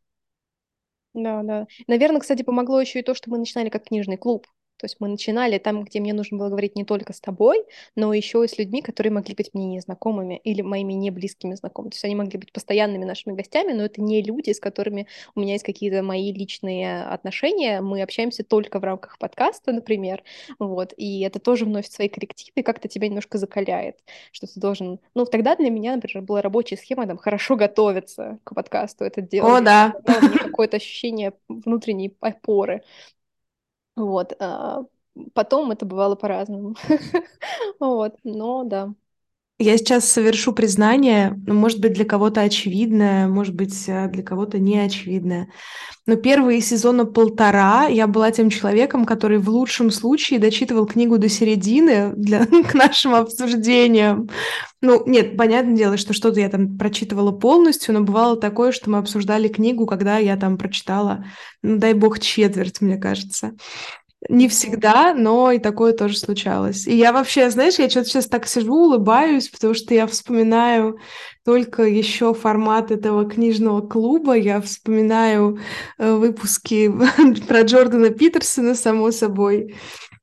Да, да. Наверное, кстати, помогло еще и то, что мы начинали как книжный клуб. То есть мы начинали там, где мне нужно было говорить не только с тобой, но еще и с людьми, которые могли быть мне незнакомыми или моими неблизкими знакомыми. То есть они могли быть постоянными нашими гостями, но это не люди, с которыми у меня есть какие-то мои личные отношения. Мы общаемся только в рамках подкаста, например. Вот. И это тоже вносит свои коррективы и как-то тебя немножко закаляет, что ты должен... Ну, тогда для меня, например, была рабочая схема там хорошо готовиться к подкасту. Это дело. О, да. Какое-то ощущение внутренней опоры. Вот. А потом это бывало по-разному. Вот. Но да. Я сейчас совершу признание, ну, может быть, для кого-то очевидное, может быть, э, для кого-то не очевидное. Но первые сезона полтора я была тем человеком, который в лучшем случае дочитывал книгу до середины для, к нашим обсуждениям. Ну, нет, понятное дело, что что-то я там прочитывала полностью, но бывало такое, что мы обсуждали книгу, когда я там прочитала, ну, дай бог, четверть, мне кажется. Не всегда, но и такое тоже случалось. И я вообще, знаешь, я что-то сейчас так сижу, улыбаюсь, потому что я вспоминаю только еще формат этого книжного клуба. Я вспоминаю э, выпуски про Джордана Питерсона, само собой.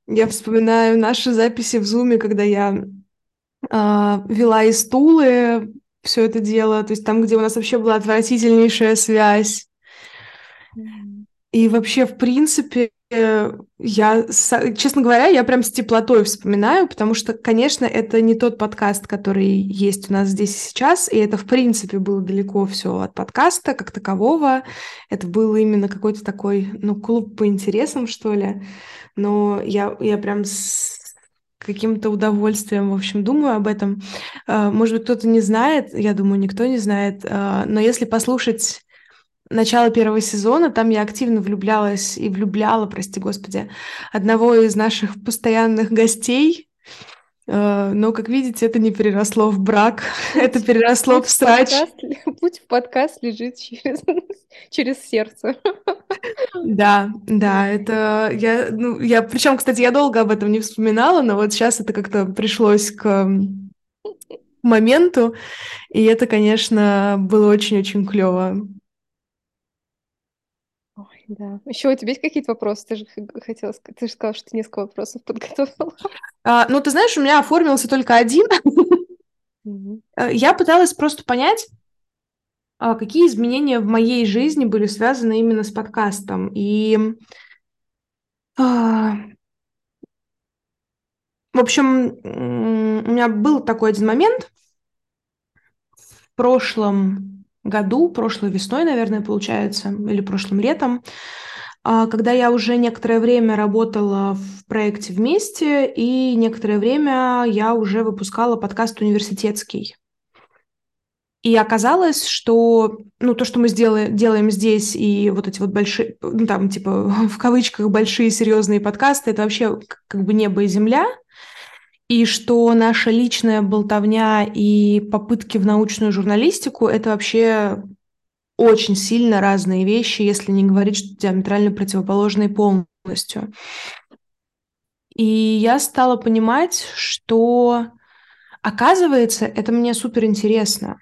Я вспоминаю наши записи в Зуме, когда я э, вела из Тулы все это дело, то есть там, где у нас вообще была отвратительнейшая связь. И вообще, в принципе, я, честно говоря, я прям с теплотой вспоминаю, потому что, конечно, это не тот подкаст, который есть у нас здесь и сейчас, и это, в принципе, было далеко все от подкаста как такового. Это был именно какой-то такой, ну, клуб по интересам, что ли. Но я, я прям с каким-то удовольствием, в общем, думаю об этом. А, может быть, кто-то не знает, я думаю, никто не знает, а, но если послушать начала первого сезона, там я активно влюблялась и влюбляла, прости господи, одного из наших постоянных гостей, э, но, как видите, это не переросло в брак, путь, это переросло путь в срач. Подкаст, путь в подкаст лежит через, через сердце. Да, да, это я, ну, я, причем, кстати, я долго об этом не вспоминала, но вот сейчас это как-то пришлось к моменту, и это, конечно, было очень-очень клево. Да. Еще у тебя есть какие-то вопросы? Ты же хотела сказать, ты же сказала, что ты несколько вопросов подготовила. А, ну, ты знаешь, у меня оформился только один. Э, я пыталась просто понять, а, какие изменения в моей жизни были связаны именно с подкастом. И а, в общем, у меня был такой один момент в прошлом году, прошлой весной, наверное, получается, или прошлым летом, а, когда я уже некоторое время работала в проекте вместе, и некоторое время я уже выпускала подкаст университетский. И оказалось, что ну, то, что мы сделаем, делаем здесь, и вот эти вот большие, ну, там, типа, в кавычках, большие серьезные подкасты, это вообще как бы небо и земля – и что наша личная болтовня и попытки в научную журналистику – это вообще очень сильно разные вещи, если не говорить, что диаметрально противоположные полностью. И я стала понимать, что, оказывается, это мне супер интересно.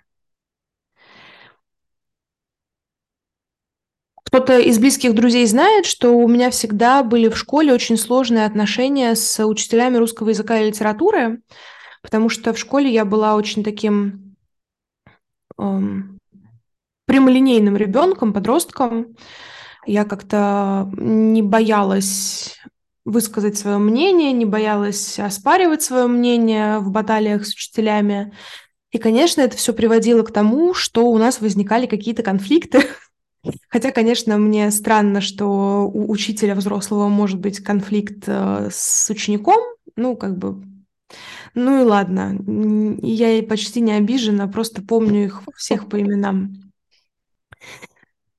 Кто-то из близких друзей знает, что у меня всегда были в школе очень сложные отношения с учителями русского языка и литературы, потому что в школе я была очень таким эм, прямолинейным ребенком, подростком. Я как-то не боялась высказать свое мнение, не боялась оспаривать свое мнение в баталиях с учителями. И, конечно, это все приводило к тому, что у нас возникали какие-то конфликты Хотя, конечно, мне странно, что у учителя взрослого может быть конфликт э, с учеником. Ну, как бы... Ну и ладно. Я почти не обижена, просто помню их всех по именам.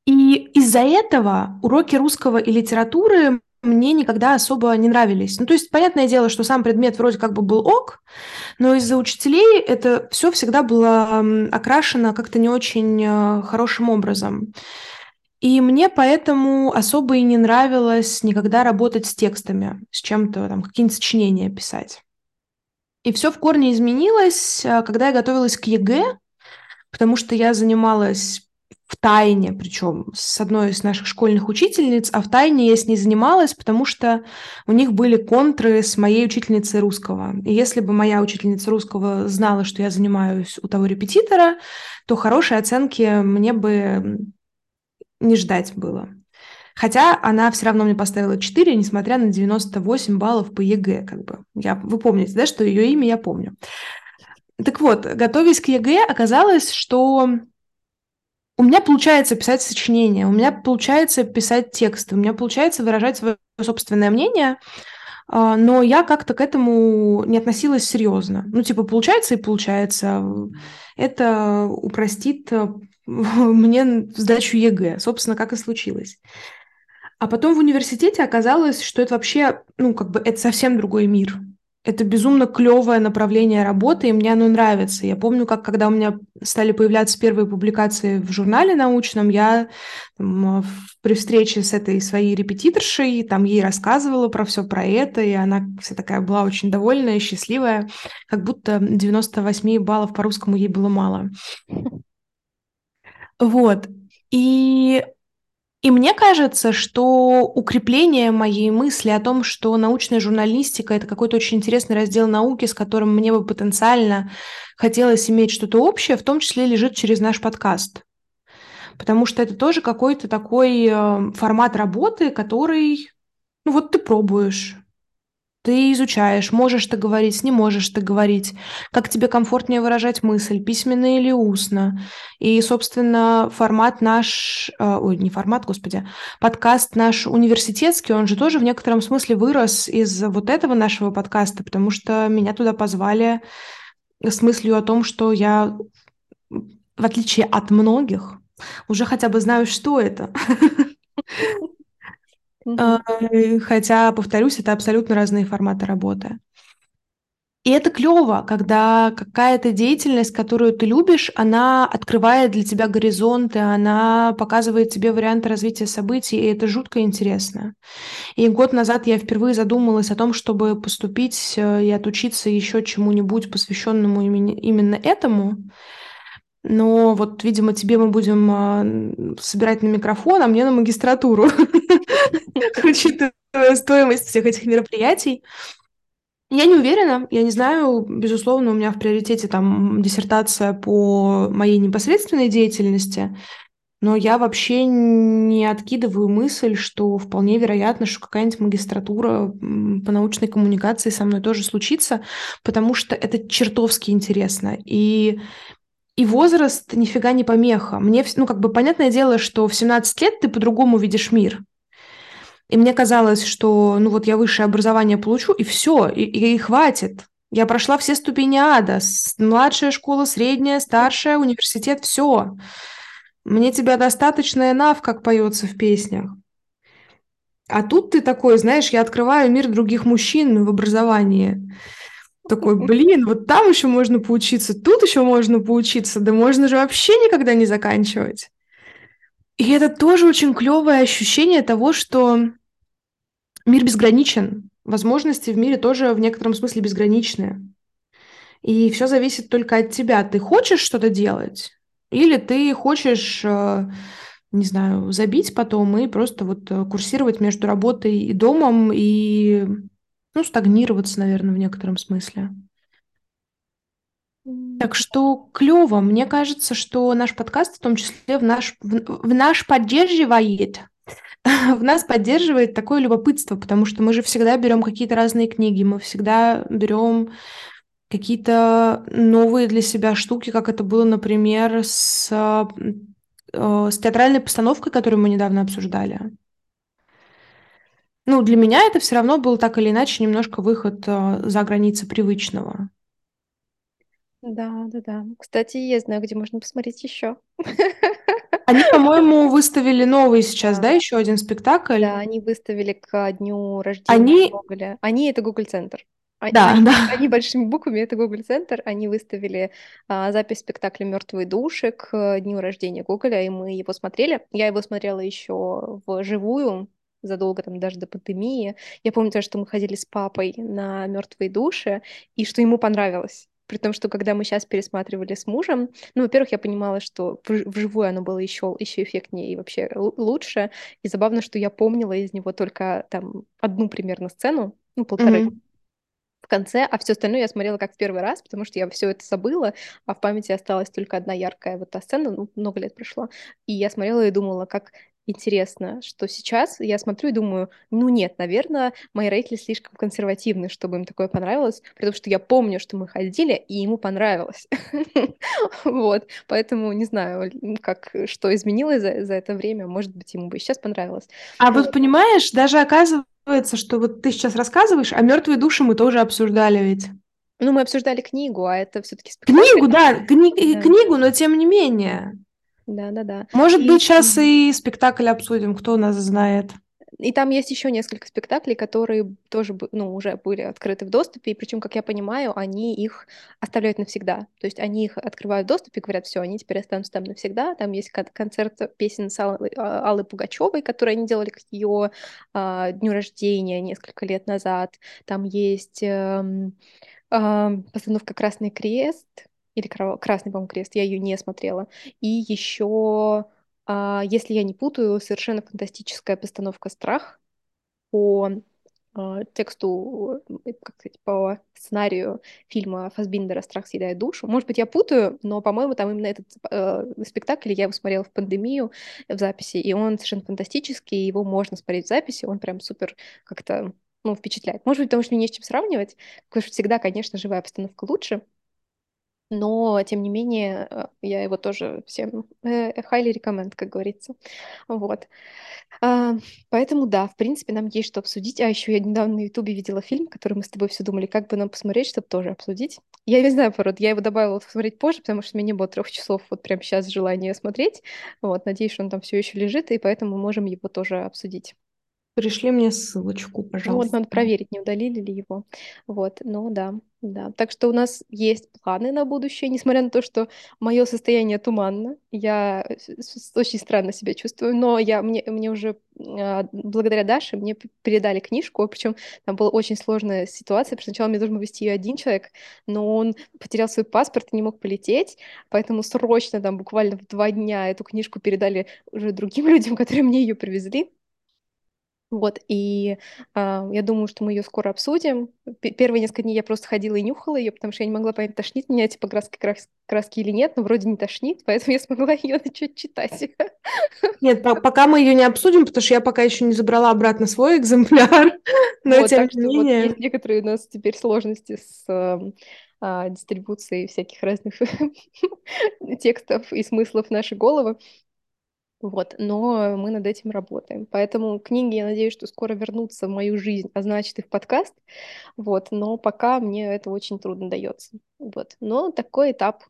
И из-за этого уроки русского и литературы мне никогда особо не нравились. Ну, то есть, понятное дело, что сам предмет вроде как бы был ок, но из-за учителей это все всегда было окрашено как-то не очень э, хорошим образом. И мне поэтому особо и не нравилось никогда работать с текстами, с чем-то, там, какие-нибудь сочинения писать. И все в корне изменилось, э, когда я готовилась к ЕГЭ, потому что я занималась в тайне, причем с одной из наших школьных учительниц, а в тайне я с ней занималась, потому что у них были контры с моей учительницей русского. И если бы моя учительница русского знала, что я занимаюсь у того репетитора, то хорошие оценки мне бы не ждать было. Хотя она все равно мне поставила 4, несмотря на 98 баллов по ЕГЭ. Как бы. я, вы помните, да, что ее имя я помню. Так вот, готовясь к ЕГЭ, оказалось, что у меня получается писать сочинения, у меня получается писать тексты, у меня получается выражать свое собственное мнение, а, но я как-то к этому не относилась серьезно. Ну, типа, получается и получается. Это упростит э, мне сдачу ЕГЭ, собственно, как и случилось. А потом в университете оказалось, что это вообще, ну, как бы, это совсем другой мир. Это безумно клевое направление работы, и мне оно нравится. Я помню, как когда у меня стали появляться первые публикации в журнале научном, я там, при встрече с этой своей репетиторшей, там ей рассказывала про все про это, и она вся такая была очень довольная, счастливая, как будто 98 баллов по русскому ей было мало. Вот. И и мне кажется, что укрепление моей мысли о том, что научная журналистика – это какой-то очень интересный раздел науки, с которым мне бы потенциально хотелось иметь что-то общее, в том числе лежит через наш подкаст. Потому что это тоже какой-то такой э, формат работы, который, ну вот ты пробуешь, ты изучаешь, можешь ты говорить, не можешь ты говорить, как тебе комфортнее выражать мысль, письменно или устно. И, собственно, формат наш, э, ой, не формат, господи, подкаст наш университетский, он же тоже в некотором смысле вырос из вот этого нашего подкаста, потому что меня туда позвали с мыслью о том, что я, в отличие от многих, уже хотя бы знаю, что это. Э, хотя, повторюсь, это абсолютно разные форматы работы. И это клево, когда какая-то деятельность, которую ты любишь, она открывает для тебя горизонты, она показывает тебе варианты развития событий, и это жутко интересно. И год назад я впервые задумалась о том, чтобы поступить э, и отучиться еще чему-нибудь, посвященному именно этому. Но вот, видимо, тебе мы будем э, собирать на микрофон, а мне на магистратуру, учитывая стоимость всех этих мероприятий. Я не уверена, я не знаю, безусловно, у меня в приоритете там диссертация по моей непосредственной деятельности, но я вообще не откидываю мысль, что вполне вероятно, что какая-нибудь магистратура по научной коммуникации со мной тоже случится, потому что это чертовски интересно. И и возраст нифига не помеха. Мне, ну, как бы, понятное дело, что в 17 лет ты по-другому видишь мир. И мне казалось, что, ну, вот я высшее образование получу, и все, и, и, и хватит. Я прошла все ступени ада. Младшая школа, средняя, старшая, университет, все. Мне тебя достаточно нав, как поется в песнях. А тут ты такой, знаешь, я открываю мир других мужчин в образовании. Такой, блин, вот там еще можно поучиться, тут еще можно поучиться, да можно же вообще никогда не заканчивать. И это тоже очень клевое ощущение того, что мир безграничен, возможности в мире тоже в некотором смысле безграничны. И все зависит только от тебя. Ты хочешь что-то делать, или ты хочешь, э, не знаю, забить потом и просто вот э, курсировать между работой и домом и ну, стагнироваться, наверное, в некотором смысле. Так что клево. Мне кажется, что наш подкаст в том числе в наш, в, в наш поддерживает, в нас поддерживает такое любопытство, потому что мы же всегда берем какие-то разные книги, мы всегда берем какие-то новые для себя штуки, как это было, например, с, э, с театральной постановкой, которую мы недавно обсуждали. Ну, для меня это все равно был так или иначе немножко выход э, за границы привычного. Да, да, да. Кстати, я знаю, где можно посмотреть еще. Они, по-моему, выставили новый сейчас, да, еще один спектакль. Да, они выставили к дню рождения Они... Гоголя. Они это Google Центр. Да, они, да. они большими буквами, это Google Центр, они выставили а, запись спектакля «Мертвые души» к дню рождения Гоголя, и мы его смотрели. Я его смотрела еще вживую, задолго там даже до пандемии. Я помню тоже, что мы ходили с папой на мертвые души, и что ему понравилось. При том, что когда мы сейчас пересматривали с мужем, ну, во-первых, я понимала, что вживую оно было еще, еще эффектнее и вообще лучше. И забавно, что я помнила из него только там одну примерно сцену, ну, полторы. Mm-hmm в конце, а все остальное я смотрела как в первый раз, потому что я все это забыла, а в памяти осталась только одна яркая вот та сцена, ну, много лет прошло, и я смотрела и думала, как интересно, что сейчас я смотрю и думаю, ну нет, наверное, мои родители слишком консервативны, чтобы им такое понравилось, потому что я помню, что мы ходили, и ему понравилось. Вот, поэтому не знаю, как, что изменилось за, за это время, может быть, ему бы сейчас понравилось. А вот понимаешь, даже оказывается, что вот ты сейчас рассказываешь, а мертвые души мы тоже обсуждали ведь. Ну, мы обсуждали книгу, а это все-таки спектакль. Книгу, да, кни- да. книгу, но тем не менее. Да, да, да. Может и... быть, сейчас и спектакль обсудим, кто нас знает. И там есть еще несколько спектаклей, которые тоже ну, уже были открыты в доступе, и причем, как я понимаю, они их оставляют навсегда. То есть они их открывают в доступе и говорят, все, они теперь останутся там навсегда. Там есть концерт песен с Аллой, а, Аллой Пугачевой, которые они делали к ее а, дню рождения несколько лет назад. Там есть а, а, постановка «Красный крест», или «Красный, по-моему, крест», я ее не смотрела. И еще а, если я не путаю, совершенно фантастическая постановка «Страх» по а, тексту, э, как сказать, по сценарию фильма Фасбиндера «Страх съедает душу». Может быть, я путаю, но, по-моему, там именно этот э, спектакль я его смотрела в пандемию в записи, и он совершенно фантастический, его можно смотреть в записи, он прям супер как-то ну, впечатляет. Может быть, потому что мне не с чем сравнивать, потому что всегда, конечно, живая постановка лучше, но, тем не менее, э, я его тоже всем э, highly recommend, как говорится. Вот. А, поэтому, да, в принципе, нам есть что обсудить. А еще я недавно на Ютубе видела фильм, который мы с тобой все думали, как бы нам посмотреть, чтобы тоже обсудить. Я не знаю, пород, я его добавила посмотреть позже, потому что у меня не было трех часов вот прямо сейчас желания смотреть. Вот, надеюсь, что он там все еще лежит, и поэтому мы можем его тоже обсудить. Пришли мне ссылочку, пожалуйста. Вот, надо проверить, не удалили ли его. Вот, ну да, да. Так что у нас есть планы на будущее, несмотря на то, что мое состояние туманно. Я очень странно себя чувствую, но я, мне, мне уже а, благодаря Даше мне передали книжку, причем там была очень сложная ситуация, потому что сначала мне должен был вести ее один человек, но он потерял свой паспорт и не мог полететь, поэтому срочно там буквально в два дня эту книжку передали уже другим людям, которые мне ее привезли. Вот, и э, я думаю, что мы ее скоро обсудим. П первые несколько дней я просто ходила и нюхала ее, потому что я не могла понять, тошнит меня типа краски, крас краски или нет, но вроде не тошнит, поэтому я смогла ее начать читать. Нет, по пока мы ее не обсудим, потому что я пока еще не забрала обратно свой экземпляр. Но вот, тем не менее... вот есть некоторые у нас теперь сложности с э, дистрибуцией всяких разных текстов и смыслов в наши головы. Вот, но мы над этим работаем. Поэтому книги, я надеюсь, что скоро вернутся в мою жизнь, а значит и в подкаст. Вот, но пока мне это очень трудно дается. Вот, но такой этап.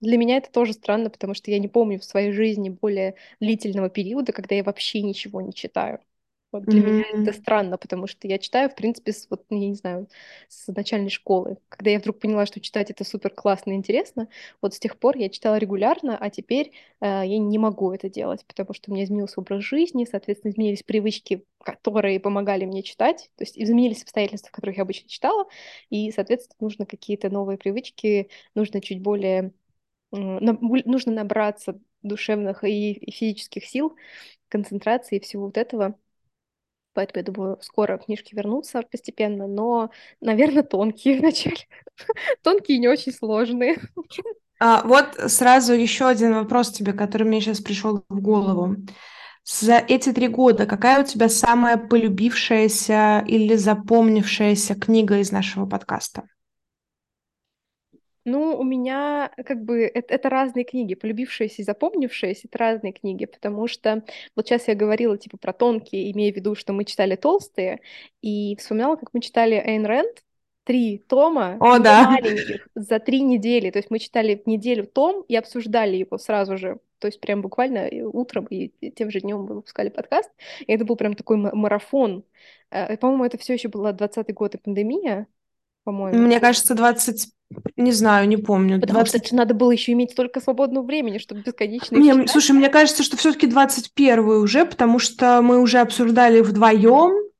Для меня это тоже странно, потому что я не помню в своей жизни более длительного периода, когда я вообще ничего не читаю. Вот для mm-hmm. меня это странно, потому что я читаю, в принципе, с, вот, я не знаю, с начальной школы. Когда я вдруг поняла, что читать это супер классно и интересно, вот с тех пор я читала регулярно, а теперь э, я не могу это делать, потому что у меня изменился образ жизни, соответственно, изменились привычки, которые помогали мне читать, то есть изменились обстоятельства, в которых я обычно читала, и, соответственно, нужно какие-то новые привычки, нужно чуть более, нужно набраться душевных и физических сил, концентрации и всего вот этого, Поэтому, я думаю, скоро книжки вернутся постепенно, но, наверное, тонкие вначале. тонкие и не очень сложные. А, вот сразу еще один вопрос тебе, который мне сейчас пришел в голову. За эти три года какая у тебя самая полюбившаяся или запомнившаяся книга из нашего подкаста? Ну, у меня как бы это, это разные книги, полюбившиеся и запомнившиеся, это разные книги, потому что вот сейчас я говорила типа про тонкие, имея в виду, что мы читали толстые, и вспоминала, как мы читали Эйн Рэнд, три тома О, да. маленьких за три недели, то есть мы читали в неделю том и обсуждали его сразу же, то есть прям буквально утром и тем же днем мы выпускали подкаст, и это был прям такой марафон. Э, по-моему, это все еще было 20-й год и пандемия, по-моему. Мне кажется, 20... Не знаю, не помню. Потому 20... что надо было еще иметь столько свободного времени, чтобы бесконечно не, читать. Слушай, мне кажется, что все-таки 21 уже, потому что мы уже обсуждали вдвоем.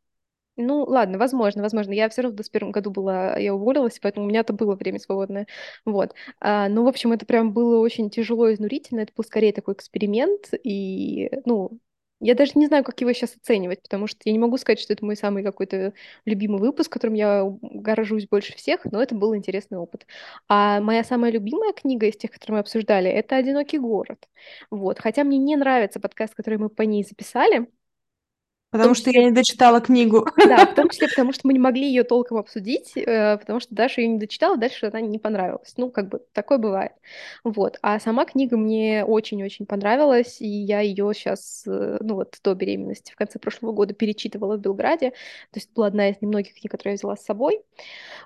Ну, ладно, возможно, возможно. Я все равно в 21 году была, я уволилась, поэтому у меня-то было время свободное. Вот. А, ну, в общем, это прям было очень тяжело и изнурительно. Это был скорее такой эксперимент. И, ну, я даже не знаю, как его сейчас оценивать, потому что я не могу сказать, что это мой самый какой-то любимый выпуск, которым я горжусь больше всех, но это был интересный опыт. А моя самая любимая книга из тех, которые мы обсуждали, это «Одинокий город». Вот. Хотя мне не нравится подкаст, который мы по ней записали, Потому что я не дочитала книгу. Да, в том числе потому, что мы не могли ее толком обсудить, э, потому что Даша ее не дочитала, дальше она не понравилась. Ну, как бы такое бывает. Вот. А сама книга мне очень-очень понравилась, и я ее сейчас, э, ну вот до беременности, в конце прошлого года перечитывала в Белграде. То есть была одна из немногих книг, которые я взяла с собой.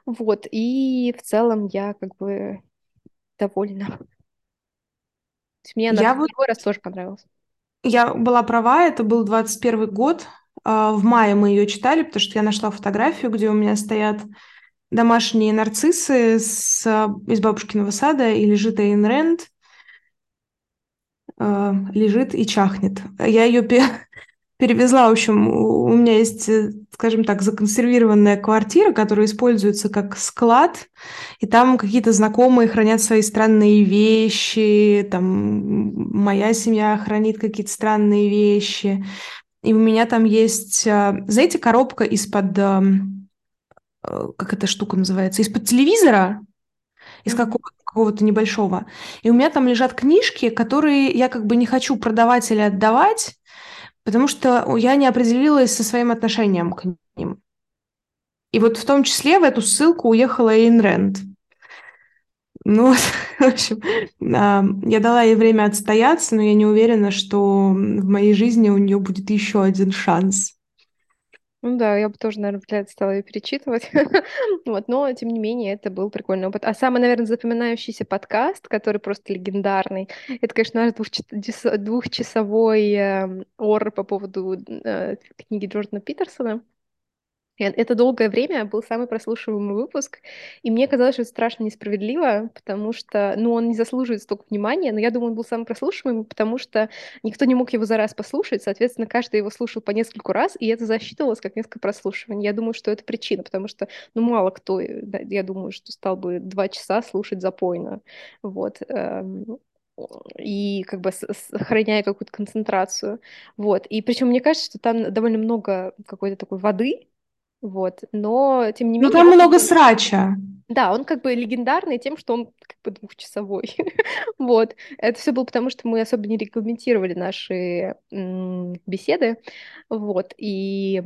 Вот. И в целом я как бы довольна. Мне она Я в вот другой раз тоже понравилась. Я была права, это был 21 год. А, В мае мы ее читали, потому что я нашла фотографию, где у меня стоят домашние нарциссы с, а, из бабушкиного сада, и лежит Эйн Рэнд, а, лежит и чахнет. Я ее перевезла, в общем, у меня есть, э, скажем так, законсервированная квартира, которая используется как склад, и там какие-то знакомые хранят свои странные вещи, там моя семья хранит какие-то странные вещи. И у меня там есть, а, знаете, коробка из-под, э, как эта штука называется, из-под телевизора, из Мгм. какого- какого-то небольшого. И у меня там лежат книжки, которые я как бы не хочу продавать или отдавать, потому что я не определилась со своим отношением к ним. И вот в том числе в эту ссылку уехала Эйн Рэнд. Ну, в общем, а, я дала ей время отстояться, но я не уверена, что в моей жизни у нее будет еще один шанс. Ну да, я бы тоже, наверное, ли стала ее перечитывать. Вот, но, тем не менее, это был прикольный опыт. А самый, наверное, запоминающийся подкаст, который просто легендарный, это, конечно, наш двухчасовой эм, ор по поводу э, книги Джордана Питерсона. И Это долгое время был самый прослушиваемый выпуск, и мне казалось, что это страшно несправедливо, потому что, ну, он не заслуживает столько внимания, но я думаю, он был самый прослушиваемый, потому что никто не мог его за раз послушать, соответственно, каждый его слушал по нескольку раз, и это засчитывалось как несколько прослушиваний. Я думаю, что это причина, потому что, ну, мало кто, э, я думаю, что стал бы два часа слушать запойно, вот. эм, И как бы сохраняя какую-то концентрацию. Вот. И причем мне кажется, что там довольно много какой-то такой воды, вот. Но, тем не Ну, менее, там он как много срача. да, он как бы легендарный тем, что он как бы двухчасовой. Вот. Это все было потому, что мы особо не регламентировали наши беседы. Вот. И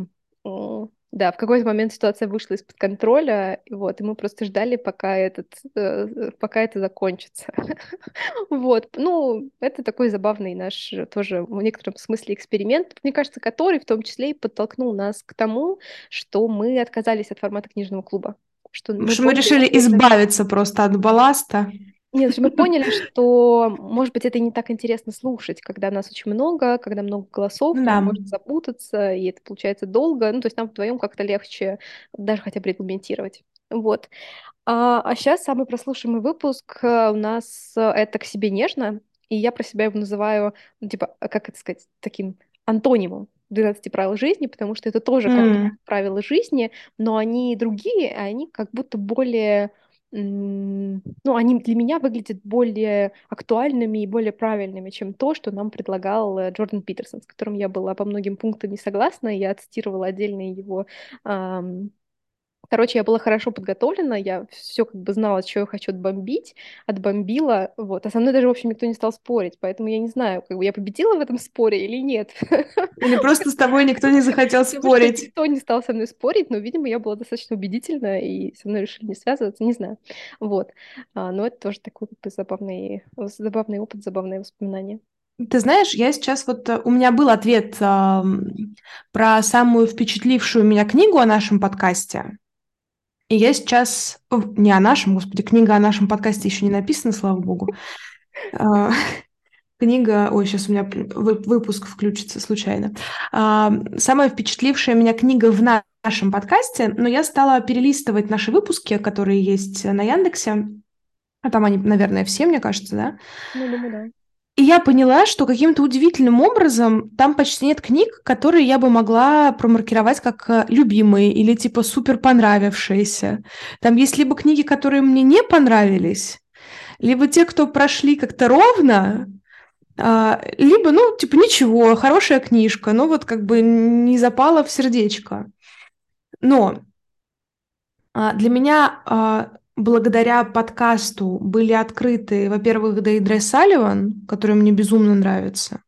да, в какой-то момент ситуация вышла из-под контроля, и вот, и мы просто ждали, пока этот, э, пока это закончится. Вот, ну, это такой забавный наш э, тоже в некотором смысле эксперимент, мне кажется, который в том числе и подтолкнул нас к тому, что мы отказались от формата книжного клуба. Что мы мы решили избавиться просто от балласта. Нет, мы поняли, что, может быть, это не так интересно слушать, когда нас очень много, когда много голосов, Да. там можно запутаться, и это получается долго. Ну, то есть нам вдвоем как-то легче даже хотя бы регламентировать. Вот. А, а сейчас самый прослушиваемый выпуск э, у нас э, это «К себе нежно», и я про себя его называю, ну, типа, а как это сказать, таким антонимом 12 правил жизни, потому что это тоже как М. правила жизни, но они другие, они как будто более, ну, они для меня выглядят более актуальными и более правильными, чем то, что нам предлагал э, Джордан Питерсон, с которым я была по многим пунктам не согласна, я цитировала отдельные его ам, Короче, я была хорошо подготовлена, я все как бы знала, что я хочу отбомбить, отбомбила, вот. А со мной даже, в общем, никто не стал спорить, поэтому я не знаю, как бы я победила в этом споре или нет. Или просто с тобой никто не захотел спорить. никто не стал со мной спорить, но, видимо, я была достаточно убедительна, и со мной решили не связываться, не знаю. Вот. А, но это тоже такой как бы забавный, забавный опыт, забавные воспоминания. Ты знаешь, я сейчас вот... э, У меня был ответ ам, про самую впечатлившую меня книгу о нашем подкасте. И я сейчас... Не о нашем, господи, книга о нашем подкасте еще не написана, слава богу. А, Книга... Ой, сейчас у меня вы- выпуск включится случайно. А, Самая впечатлившая меня книга в на- нашем подкасте, но я стала перелистывать наши выпуски, которые есть на Яндексе. А там они, наверное, все, мне кажется, да? Ну, думаю, да. И я поняла, что каким-то удивительным образом там почти нет книг, которые я бы могла промаркировать как э, любимые или типа супер понравившиеся. Там есть либо книги, которые мне не понравились, либо те, кто прошли как-то ровно, а, либо, ну, типа, ничего, хорошая книжка, но вот как бы не запала в сердечко. Но а, для меня а, благодаря подкасту были открыты, во-первых, Дейдре Салливан, который мне безумно нравится.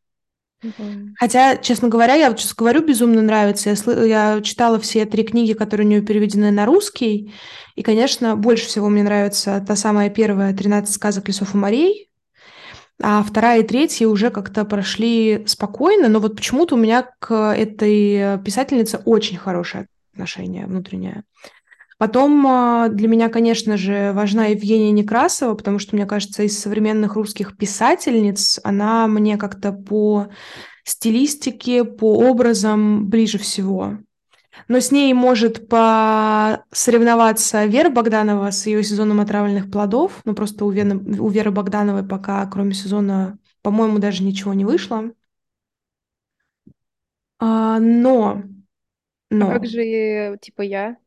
Мгм. Хотя, честно говоря, я вот сейчас говорю, безумно нравится. Я, сл- я читала все три книги, которые у нее переведены на русский. И, конечно, больше всего мне нравится та самая первая «13 сказок лесов и морей», а вторая и третья уже как-то прошли спокойно, но вот почему-то у меня к этой писательнице очень хорошее отношение внутреннее. Потом а, для меня, конечно же, важна Евгения Некрасова, потому что, мне кажется, из современных русских писательниц она мне как-то по стилистике, по образам ближе всего. Но с ней может посоревноваться Вера Богданова с ее сезоном отравленных плодов. Ну, просто у, Вены, у Веры Богдановой пока, кроме сезона, по-моему, даже ничего не вышло. А, но, А но, как же, типа, я?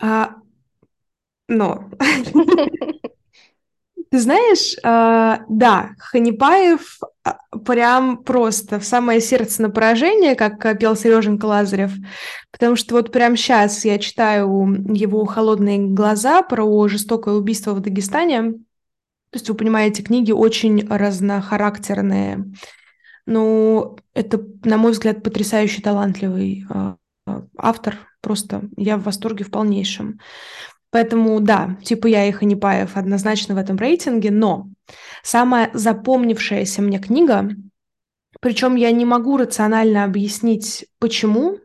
А, но, Ты знаешь, а, да, Ханипаев а, прям просто в самое сердце на поражение, как пел Сереженька Лазарев, потому что вот прям сейчас я читаю его «Холодные глаза» про жестокое убийство в Дагестане. То есть, вы понимаете, книги очень разнохарактерные. Ну, это, на мой взгляд, потрясающе талантливый а, автор. Просто я в восторге в полнейшем. Поэтому, да, типа я и Ханипаев однозначно в этом рейтинге, но самая запомнившаяся мне книга, причем я не могу рационально объяснить, почему,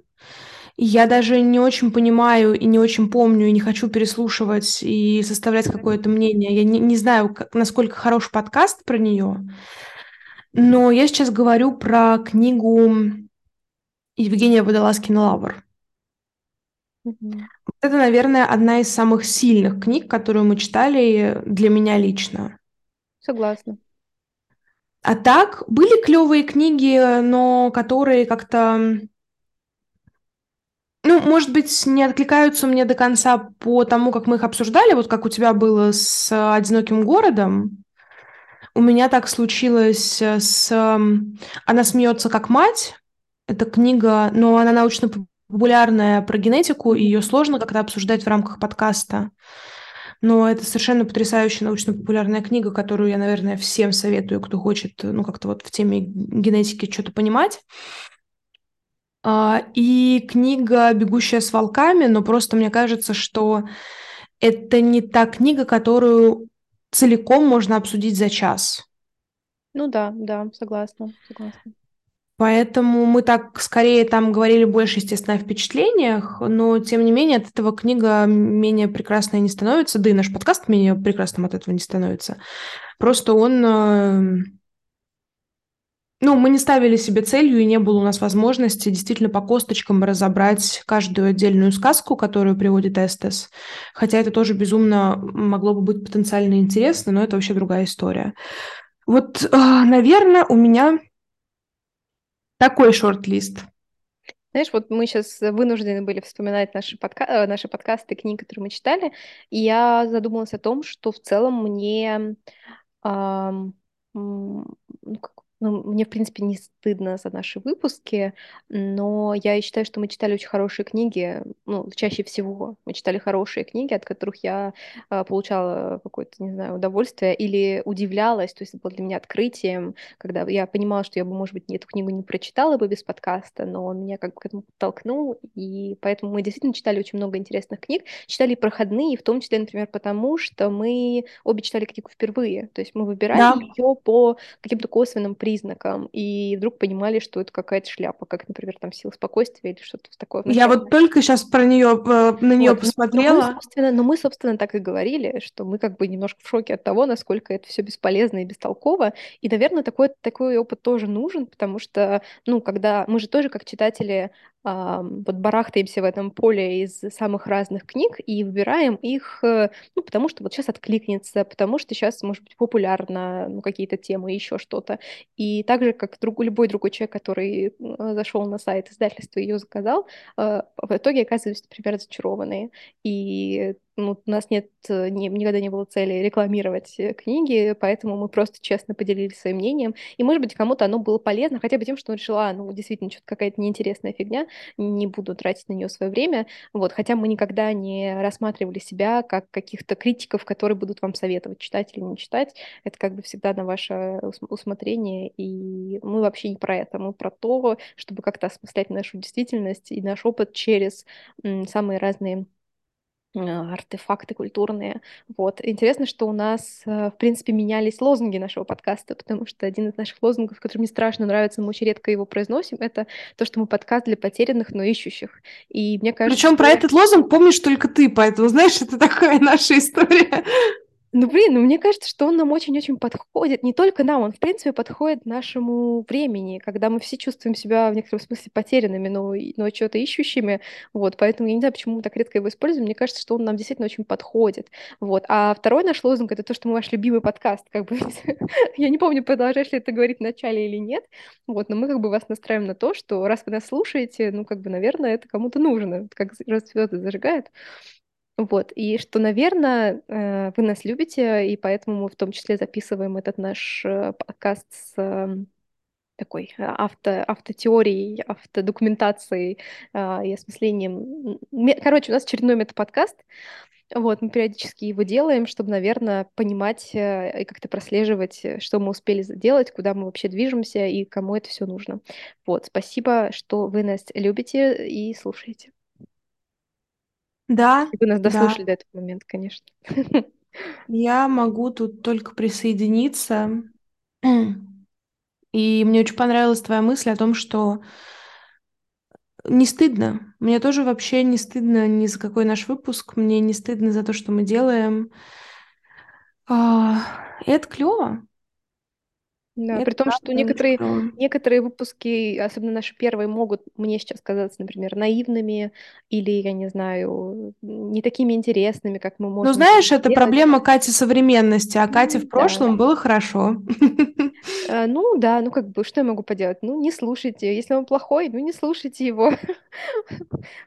я даже не очень понимаю и не очень помню, и не хочу переслушивать и составлять какое-то мнение. Я не, не знаю, как, насколько хороший подкаст про нее, но я сейчас говорю про книгу Евгения Водолазкина «Лавр». Мгм. Это, наверное, одна из самых сильных книг, которую мы читали для меня лично. Согласна. А так, были клевые книги, но которые как-то, ну, может быть, не откликаются мне до конца по тому, как мы их обсуждали, вот как у тебя было с «Одиноким городом». У меня так случилось с м, «Она смеется как мать». Это книга, но она научно-популярная про генетику, и ее сложно как-то обсуждать в рамках подкаста. Но это совершенно потрясающая научно-популярная книга, которую я, наверное, всем советую, кто хочет, ну, как-то вот в теме генетики что-то понимать. А, И книга «Бегущая с волками», но просто мне кажется, что это не та книга, которую целиком можно обсудить за час. Ну да, да, согласна, согласна. Поэтому мы так скорее там говорили больше, естественно, о впечатлениях, но тем не менее от этого книга менее прекрасной не становится, да и наш подкаст менее прекрасным от этого не становится. Просто он... э, Ну, мы не ставили себе целью, и не было у нас возможности действительно по косточкам разобрать каждую отдельную сказку, которую приводит Эстес. Хотя это тоже безумно могло бы быть потенциально интересно, но это вообще другая история. Вот, наверное, у меня такой шорт-лист. Знаешь, вот мы сейчас вынуждены были вспоминать наши, подка... э, наши подкасты, книги, которые мы читали, и я задумалась о том, что в целом мне, ам, м, ну, как- ну, мне, в принципе, не стыдно за наши выпуски, но я считаю, что мы читали очень хорошие книги, ну, чаще всего мы читали хорошие книги, от которых я а, получала какое-то, не знаю, удовольствие или удивлялась, то есть это было для меня открытием, когда я понимала, что я бы, может быть, эту книгу не прочитала бы без подкаста, но он меня как бы к этому подтолкнул, и поэтому мы действительно читали очень много интересных книг, читали проходные, в том числе, например, потому что мы обе читали книгу впервые, то есть мы выбирали Да. ее по каким-то косвенным признакам, и вдруг понимали, что это какая-то шляпа, как, например, там сила спокойствия или что-то такое. Я вот только сейчас про нее, на нее Вот, но- Но посмотрела. мы, собственно, но мы, собственно, так и говорили, что мы как бы немножко в шоке от того, насколько это все бесполезно и бестолково. И, наверное, такой, такой опыт тоже нужен, потому что, ну, когда мы же тоже как читатели вот барахтаемся в этом поле из самых разных книг и выбираем их, э, ну, потому что вот сейчас откликнется, потому что сейчас, может быть, популярно, ну, какие-то темы, еще что-то. И так же, как друг, любой другой человек, который э, зашел на сайт издательства и ее заказал, э, в итоге оказываются, например, разочарованные. И ну, у нас нет, э, ни, никогда не было цели рекламировать э, книги, поэтому мы просто честно поделились своим мнением. И, может быть, кому-то оно было полезно, хотя бы тем, что он решил, а, ну, действительно, что-то какая-то неинтересная фигня, не буду тратить на нее свое время. Вот, хотя мы никогда не рассматривали себя как каких-то критиков, которые будут вам советовать, читать или не читать. Это как бы всегда на ваше усмотрение, и мы вообще не про это, мы про то, чтобы как-то осмыслять нашу действительность и наш опыт через самые разные артефакты культурные. Вот. Интересно, что у нас, э, в принципе, менялись лозунги нашего подкаста, потому что один из наших лозунгов, который мне страшно нравится, мы очень редко его произносим, это то, что мы подкаст для потерянных, но ищущих. И мне кажется... Причем что... про этот лозунг помнишь только ты, поэтому, знаешь, это такая наша история. Ну, блин, ну мне кажется, что он нам очень-очень подходит. Не только нам, он, в принципе, подходит нашему времени, когда мы все чувствуем себя в некотором смысле потерянными, но, но что-то ищущими. Вот, поэтому я не знаю, почему мы так редко его используем. Мне кажется, что он нам действительно очень подходит. Вот. А второй наш лозунг — это то, что мы ваш любимый подкаст. Как бы я не помню, продолжаешь ли это говорить в начале или нет. Вот, но мы как бы вас настраиваем на то, что раз вы нас слушаете, ну, как бы, наверное, это кому-то нужно, как раз звезды зажигают. Вот, и что, наверное, э, вы нас любите, и поэтому мы в том числе записываем этот наш э, подкаст с эм, такой э, авто, автотеорией, автодокументацией и осмыслением. Короче, у нас очередной метаподкаст. Вот, мы периодически его делаем, чтобы, наверное, понимать и как-то прослеживать, что мы успели сделать, куда мы вообще движемся и кому это все нужно. Вот, спасибо, что вы нас любите и слушаете. Да, Вы нас дослушали да. до этого момента, конечно. Я могу тут только присоединиться. И мне очень понравилась твоя мысль о том, что не стыдно. Мне тоже вообще не стыдно ни за какой наш выпуск. Мне не стыдно за то, что мы делаем. А, это клево. Да, Это при том, что некоторые, некоторые выпуски, особенно наши первые, могут мне сейчас казаться, например, наивными или, я не знаю, не такими интересными, как мы можем. Ну, знаешь, это проблема Кати современности, а Кате в прошлом да. было хорошо. А, ну да, ну как бы, что я могу поделать? Ну, не слушайте. Если он плохой, ну не слушайте его.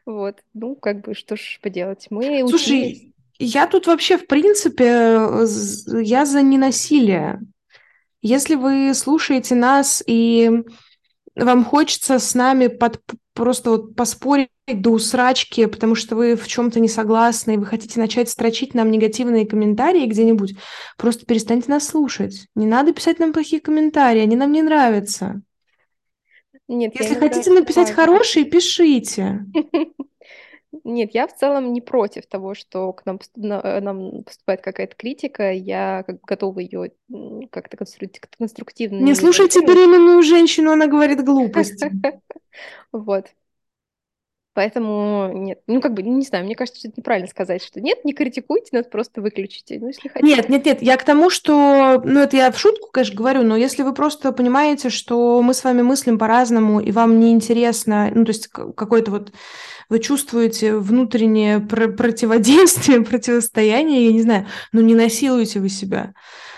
Вот, ну как бы, что ж поделать? Мы Слушай, я тут вообще, в принципе, я за ненасилие. Если вы слушаете нас и вам хочется с нами под, просто вот поспорить до усрачки, потому что вы в чем-то не согласны, и вы хотите начать строчить нам негативные комментарии где-нибудь, просто перестаньте нас слушать. Не надо писать нам плохие комментарии, они нам не нравятся. Нет, Если хотите написать хорошие, пишите. Нет, я в целом не против того, что к нам, э, нам поступает какая-то критика. Я как бы готова ее как-то конструктивно... Не слушайте беременную женщину, она говорит глупости. Вот. Поэтому нет, ну как бы, не знаю, мне кажется, что это неправильно сказать, что нет, не критикуйте нас, просто выключите, ну если хотите. Нет, нет, нет, я к тому, что, ну это я в шутку, конечно, говорю, но если вы просто понимаете, что мы с вами мыслим по-разному, и вам неинтересно, ну то есть какой-то вот вы чувствуете внутреннее пр- противодействие, противостояние, я не знаю, но не насилуете вы себя.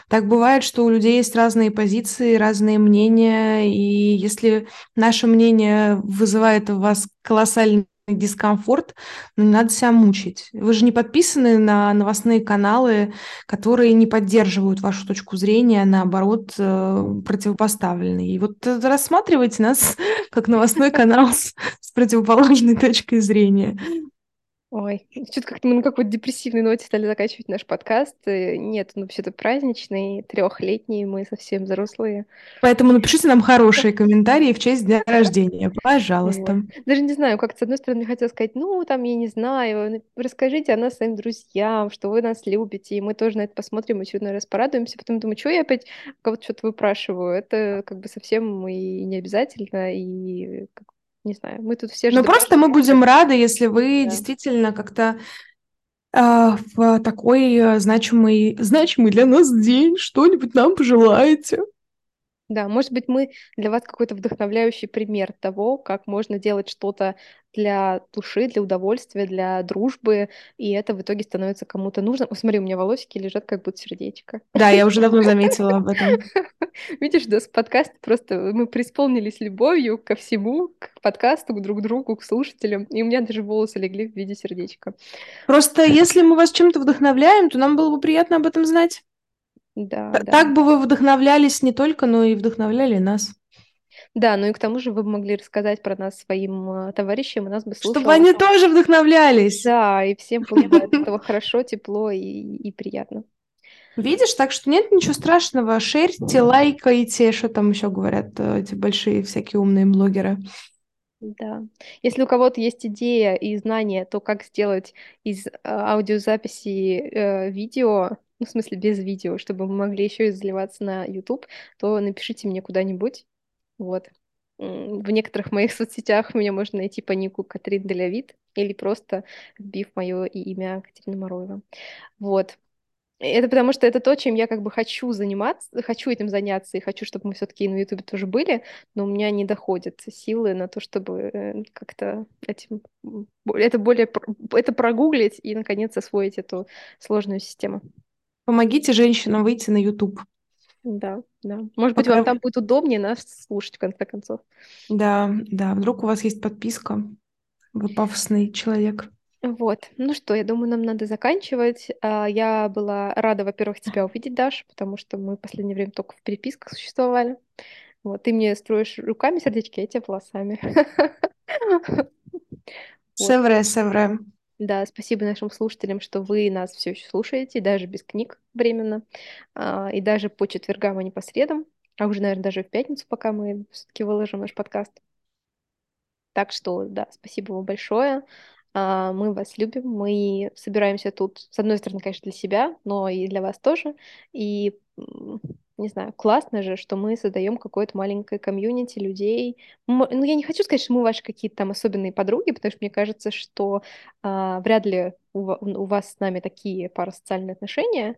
Так бывает, что у людей есть разные позиции, разные мнения, и если наше мнение вызывает у вас колоссальный дискомфорт, но не надо себя мучить. Вы же не подписаны на новостные каналы, которые не поддерживают вашу точку зрения, наоборот, э, противопоставленные. И вот рассматривайте нас как новостной канал с противоположной точкой зрения. Ой, что-то как-то мы на какой-то депрессивной ноте стали заканчивать наш подкаст. Э, нет, он вообще-то праздничный, трехлетний, мы совсем взрослые. Поэтому напишите нам хорошие комментарии в честь дня рождения, пожалуйста. Даже не знаю, как с одной стороны хотелось сказать, ну, там, я не знаю, расскажите о нас своим друзьям, что вы нас любите, и мы тоже на это посмотрим, очередной раз порадуемся. Потом думаю, что я опять кого-то что-то выпрашиваю. Это как бы совсем и не обязательно, и не знаю, мы тут все... Ну, просто мы будем рады, если вы да. действительно как-то э, в такой э, значимый, значимый для нас день что-нибудь нам пожелаете. Да, может быть, мы для вас какой-то вдохновляющий пример того, как можно делать что-то для души, для удовольствия, для дружбы, и это в итоге становится кому-то нужно. О, смотри, у меня волосики лежат как будто сердечко. Да, я уже давно заметила об этом. Видишь, да, с подкаст просто мы преисполнились любовью ко всему, к подкасту, к друг другу, к слушателям. И у меня даже волосы легли в виде сердечка. Просто если мы вас чем-то вдохновляем, то нам было бы приятно об этом знать. Да, Т- да. Так бы вы вдохновлялись не только, но и вдохновляли нас. Да, ну и к тому же вы бы могли рассказать про нас своим э, товарищам, и нас бы слушало. Чтобы они тоже вдохновлялись. Да, и всем было бы от этого хорошо, тепло и, и приятно. Видишь, так что нет ничего страшного. Шерьте, лайкайте, что там еще говорят э, эти большие всякие умные блогеры. Да. Если у кого-то есть идея и знание, то как сделать из э, аудиозаписи э, видео, ну, в смысле без видео, чтобы мы могли еще и заливаться на YouTube, то напишите мне куда-нибудь. Вот. В некоторых моих соцсетях меня можно найти по нику Катрин Делявид или просто вбив мое имя Катерина Мороева. Вот. Это потому что это то, чем я как бы хочу заниматься, хочу этим заняться, и хочу, чтобы мы все-таки на Ютубе тоже были, но у меня не доходят силы на то, чтобы э, как-то этим, это более, это прогуглить и, наконец, освоить эту сложную систему. Помогите женщинам выйти на YouTube. Да, да. Может быть, Пока- вам там будет удобнее нас слушать, в конце концов. Да, да, вдруг у вас есть подписка. Вы пафосный человек. Вот. Ну что, я думаю, нам надо заканчивать. А, Я была рада, во-первых, тебя увидеть, Даш, потому что мы в последнее время только в переписках существовали. Вот, ты мне строишь руками сердечки, а я тебе волосами. Вот. Севре, севре. Да, спасибо нашим слушателям, что вы нас все еще слушаете, даже без книг временно, а, и даже по четвергам, а не по средам, а уже, наверное, даже в пятницу, пока мы все-таки выложим наш подкаст. Так что, да, спасибо вам большое. А, Мы вас любим, мы собираемся тут, с одной стороны, конечно, для себя, но и для вас тоже. И, не знаю, классно же, что мы создаем какое-то маленькое комьюнити людей. Ну, я не хочу сказать, что мы ваши какие-то там особенные подруги, потому что мне кажется, что а, вряд ли у, у вас с нами такие парасоциальные отношения,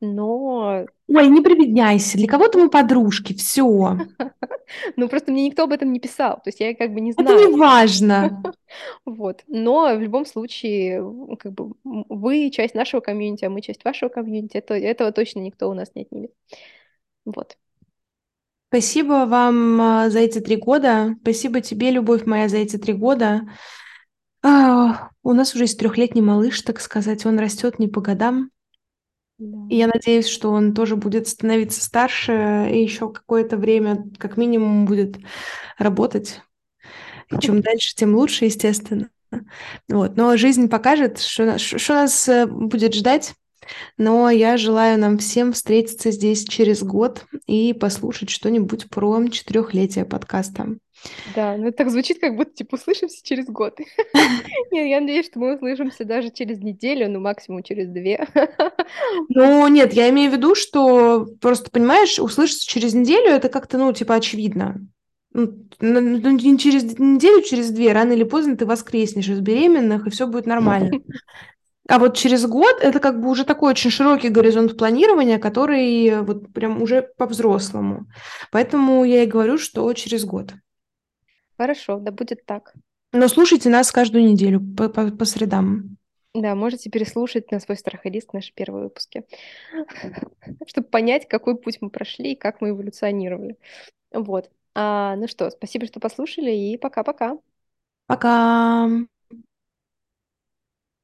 но Ой, не прибедняйся. Для кого-то мы подружки. Все. ну, просто мне никто об этом не писал, то есть я как бы не Это знаю. не важно. Вот. Но в любом случае, как бы вы часть нашего комьюнити, а мы часть вашего комьюнити. Это, этого точно никто у нас не отнимет. Вот. Спасибо вам а, за эти три года. Спасибо тебе, любовь моя, за эти три года. А, у нас уже есть трехлетний малыш, так сказать. Он растет не по годам. И я надеюсь, что он тоже будет становиться старше и еще какое-то время, как минимум, будет работать. И чем дальше, тем лучше, естественно. Вот. Но жизнь покажет, что, что нас э, будет ждать. Но я желаю нам всем встретиться здесь через год и послушать что-нибудь про четырехлетие подкаста. Да, ну это так звучит, как будто типа услышимся через год. Нет, я надеюсь, что мы услышимся даже через неделю, ну максимум через две. Ну, нет, я имею в виду, что просто, понимаешь, услышаться через неделю это как-то, ну, типа, очевидно. Ну, ну, не через неделю, через две, рано или поздно ты воскреснешь из беременных, и все будет нормально. А вот через год это как бы уже такой очень широкий горизонт планирования, который вот прям уже по-взрослому. Поэтому я и говорю, что через год. Хорошо, да будет так. Но слушайте нас каждую неделю по, по, по средам. Да, можете переслушать на свой страх и риск наши первые выпуски, чтобы понять, какой путь мы прошли и как мы эволюционировали. Вот. А, ну что, спасибо, что послушали, и пока-пока. Пока!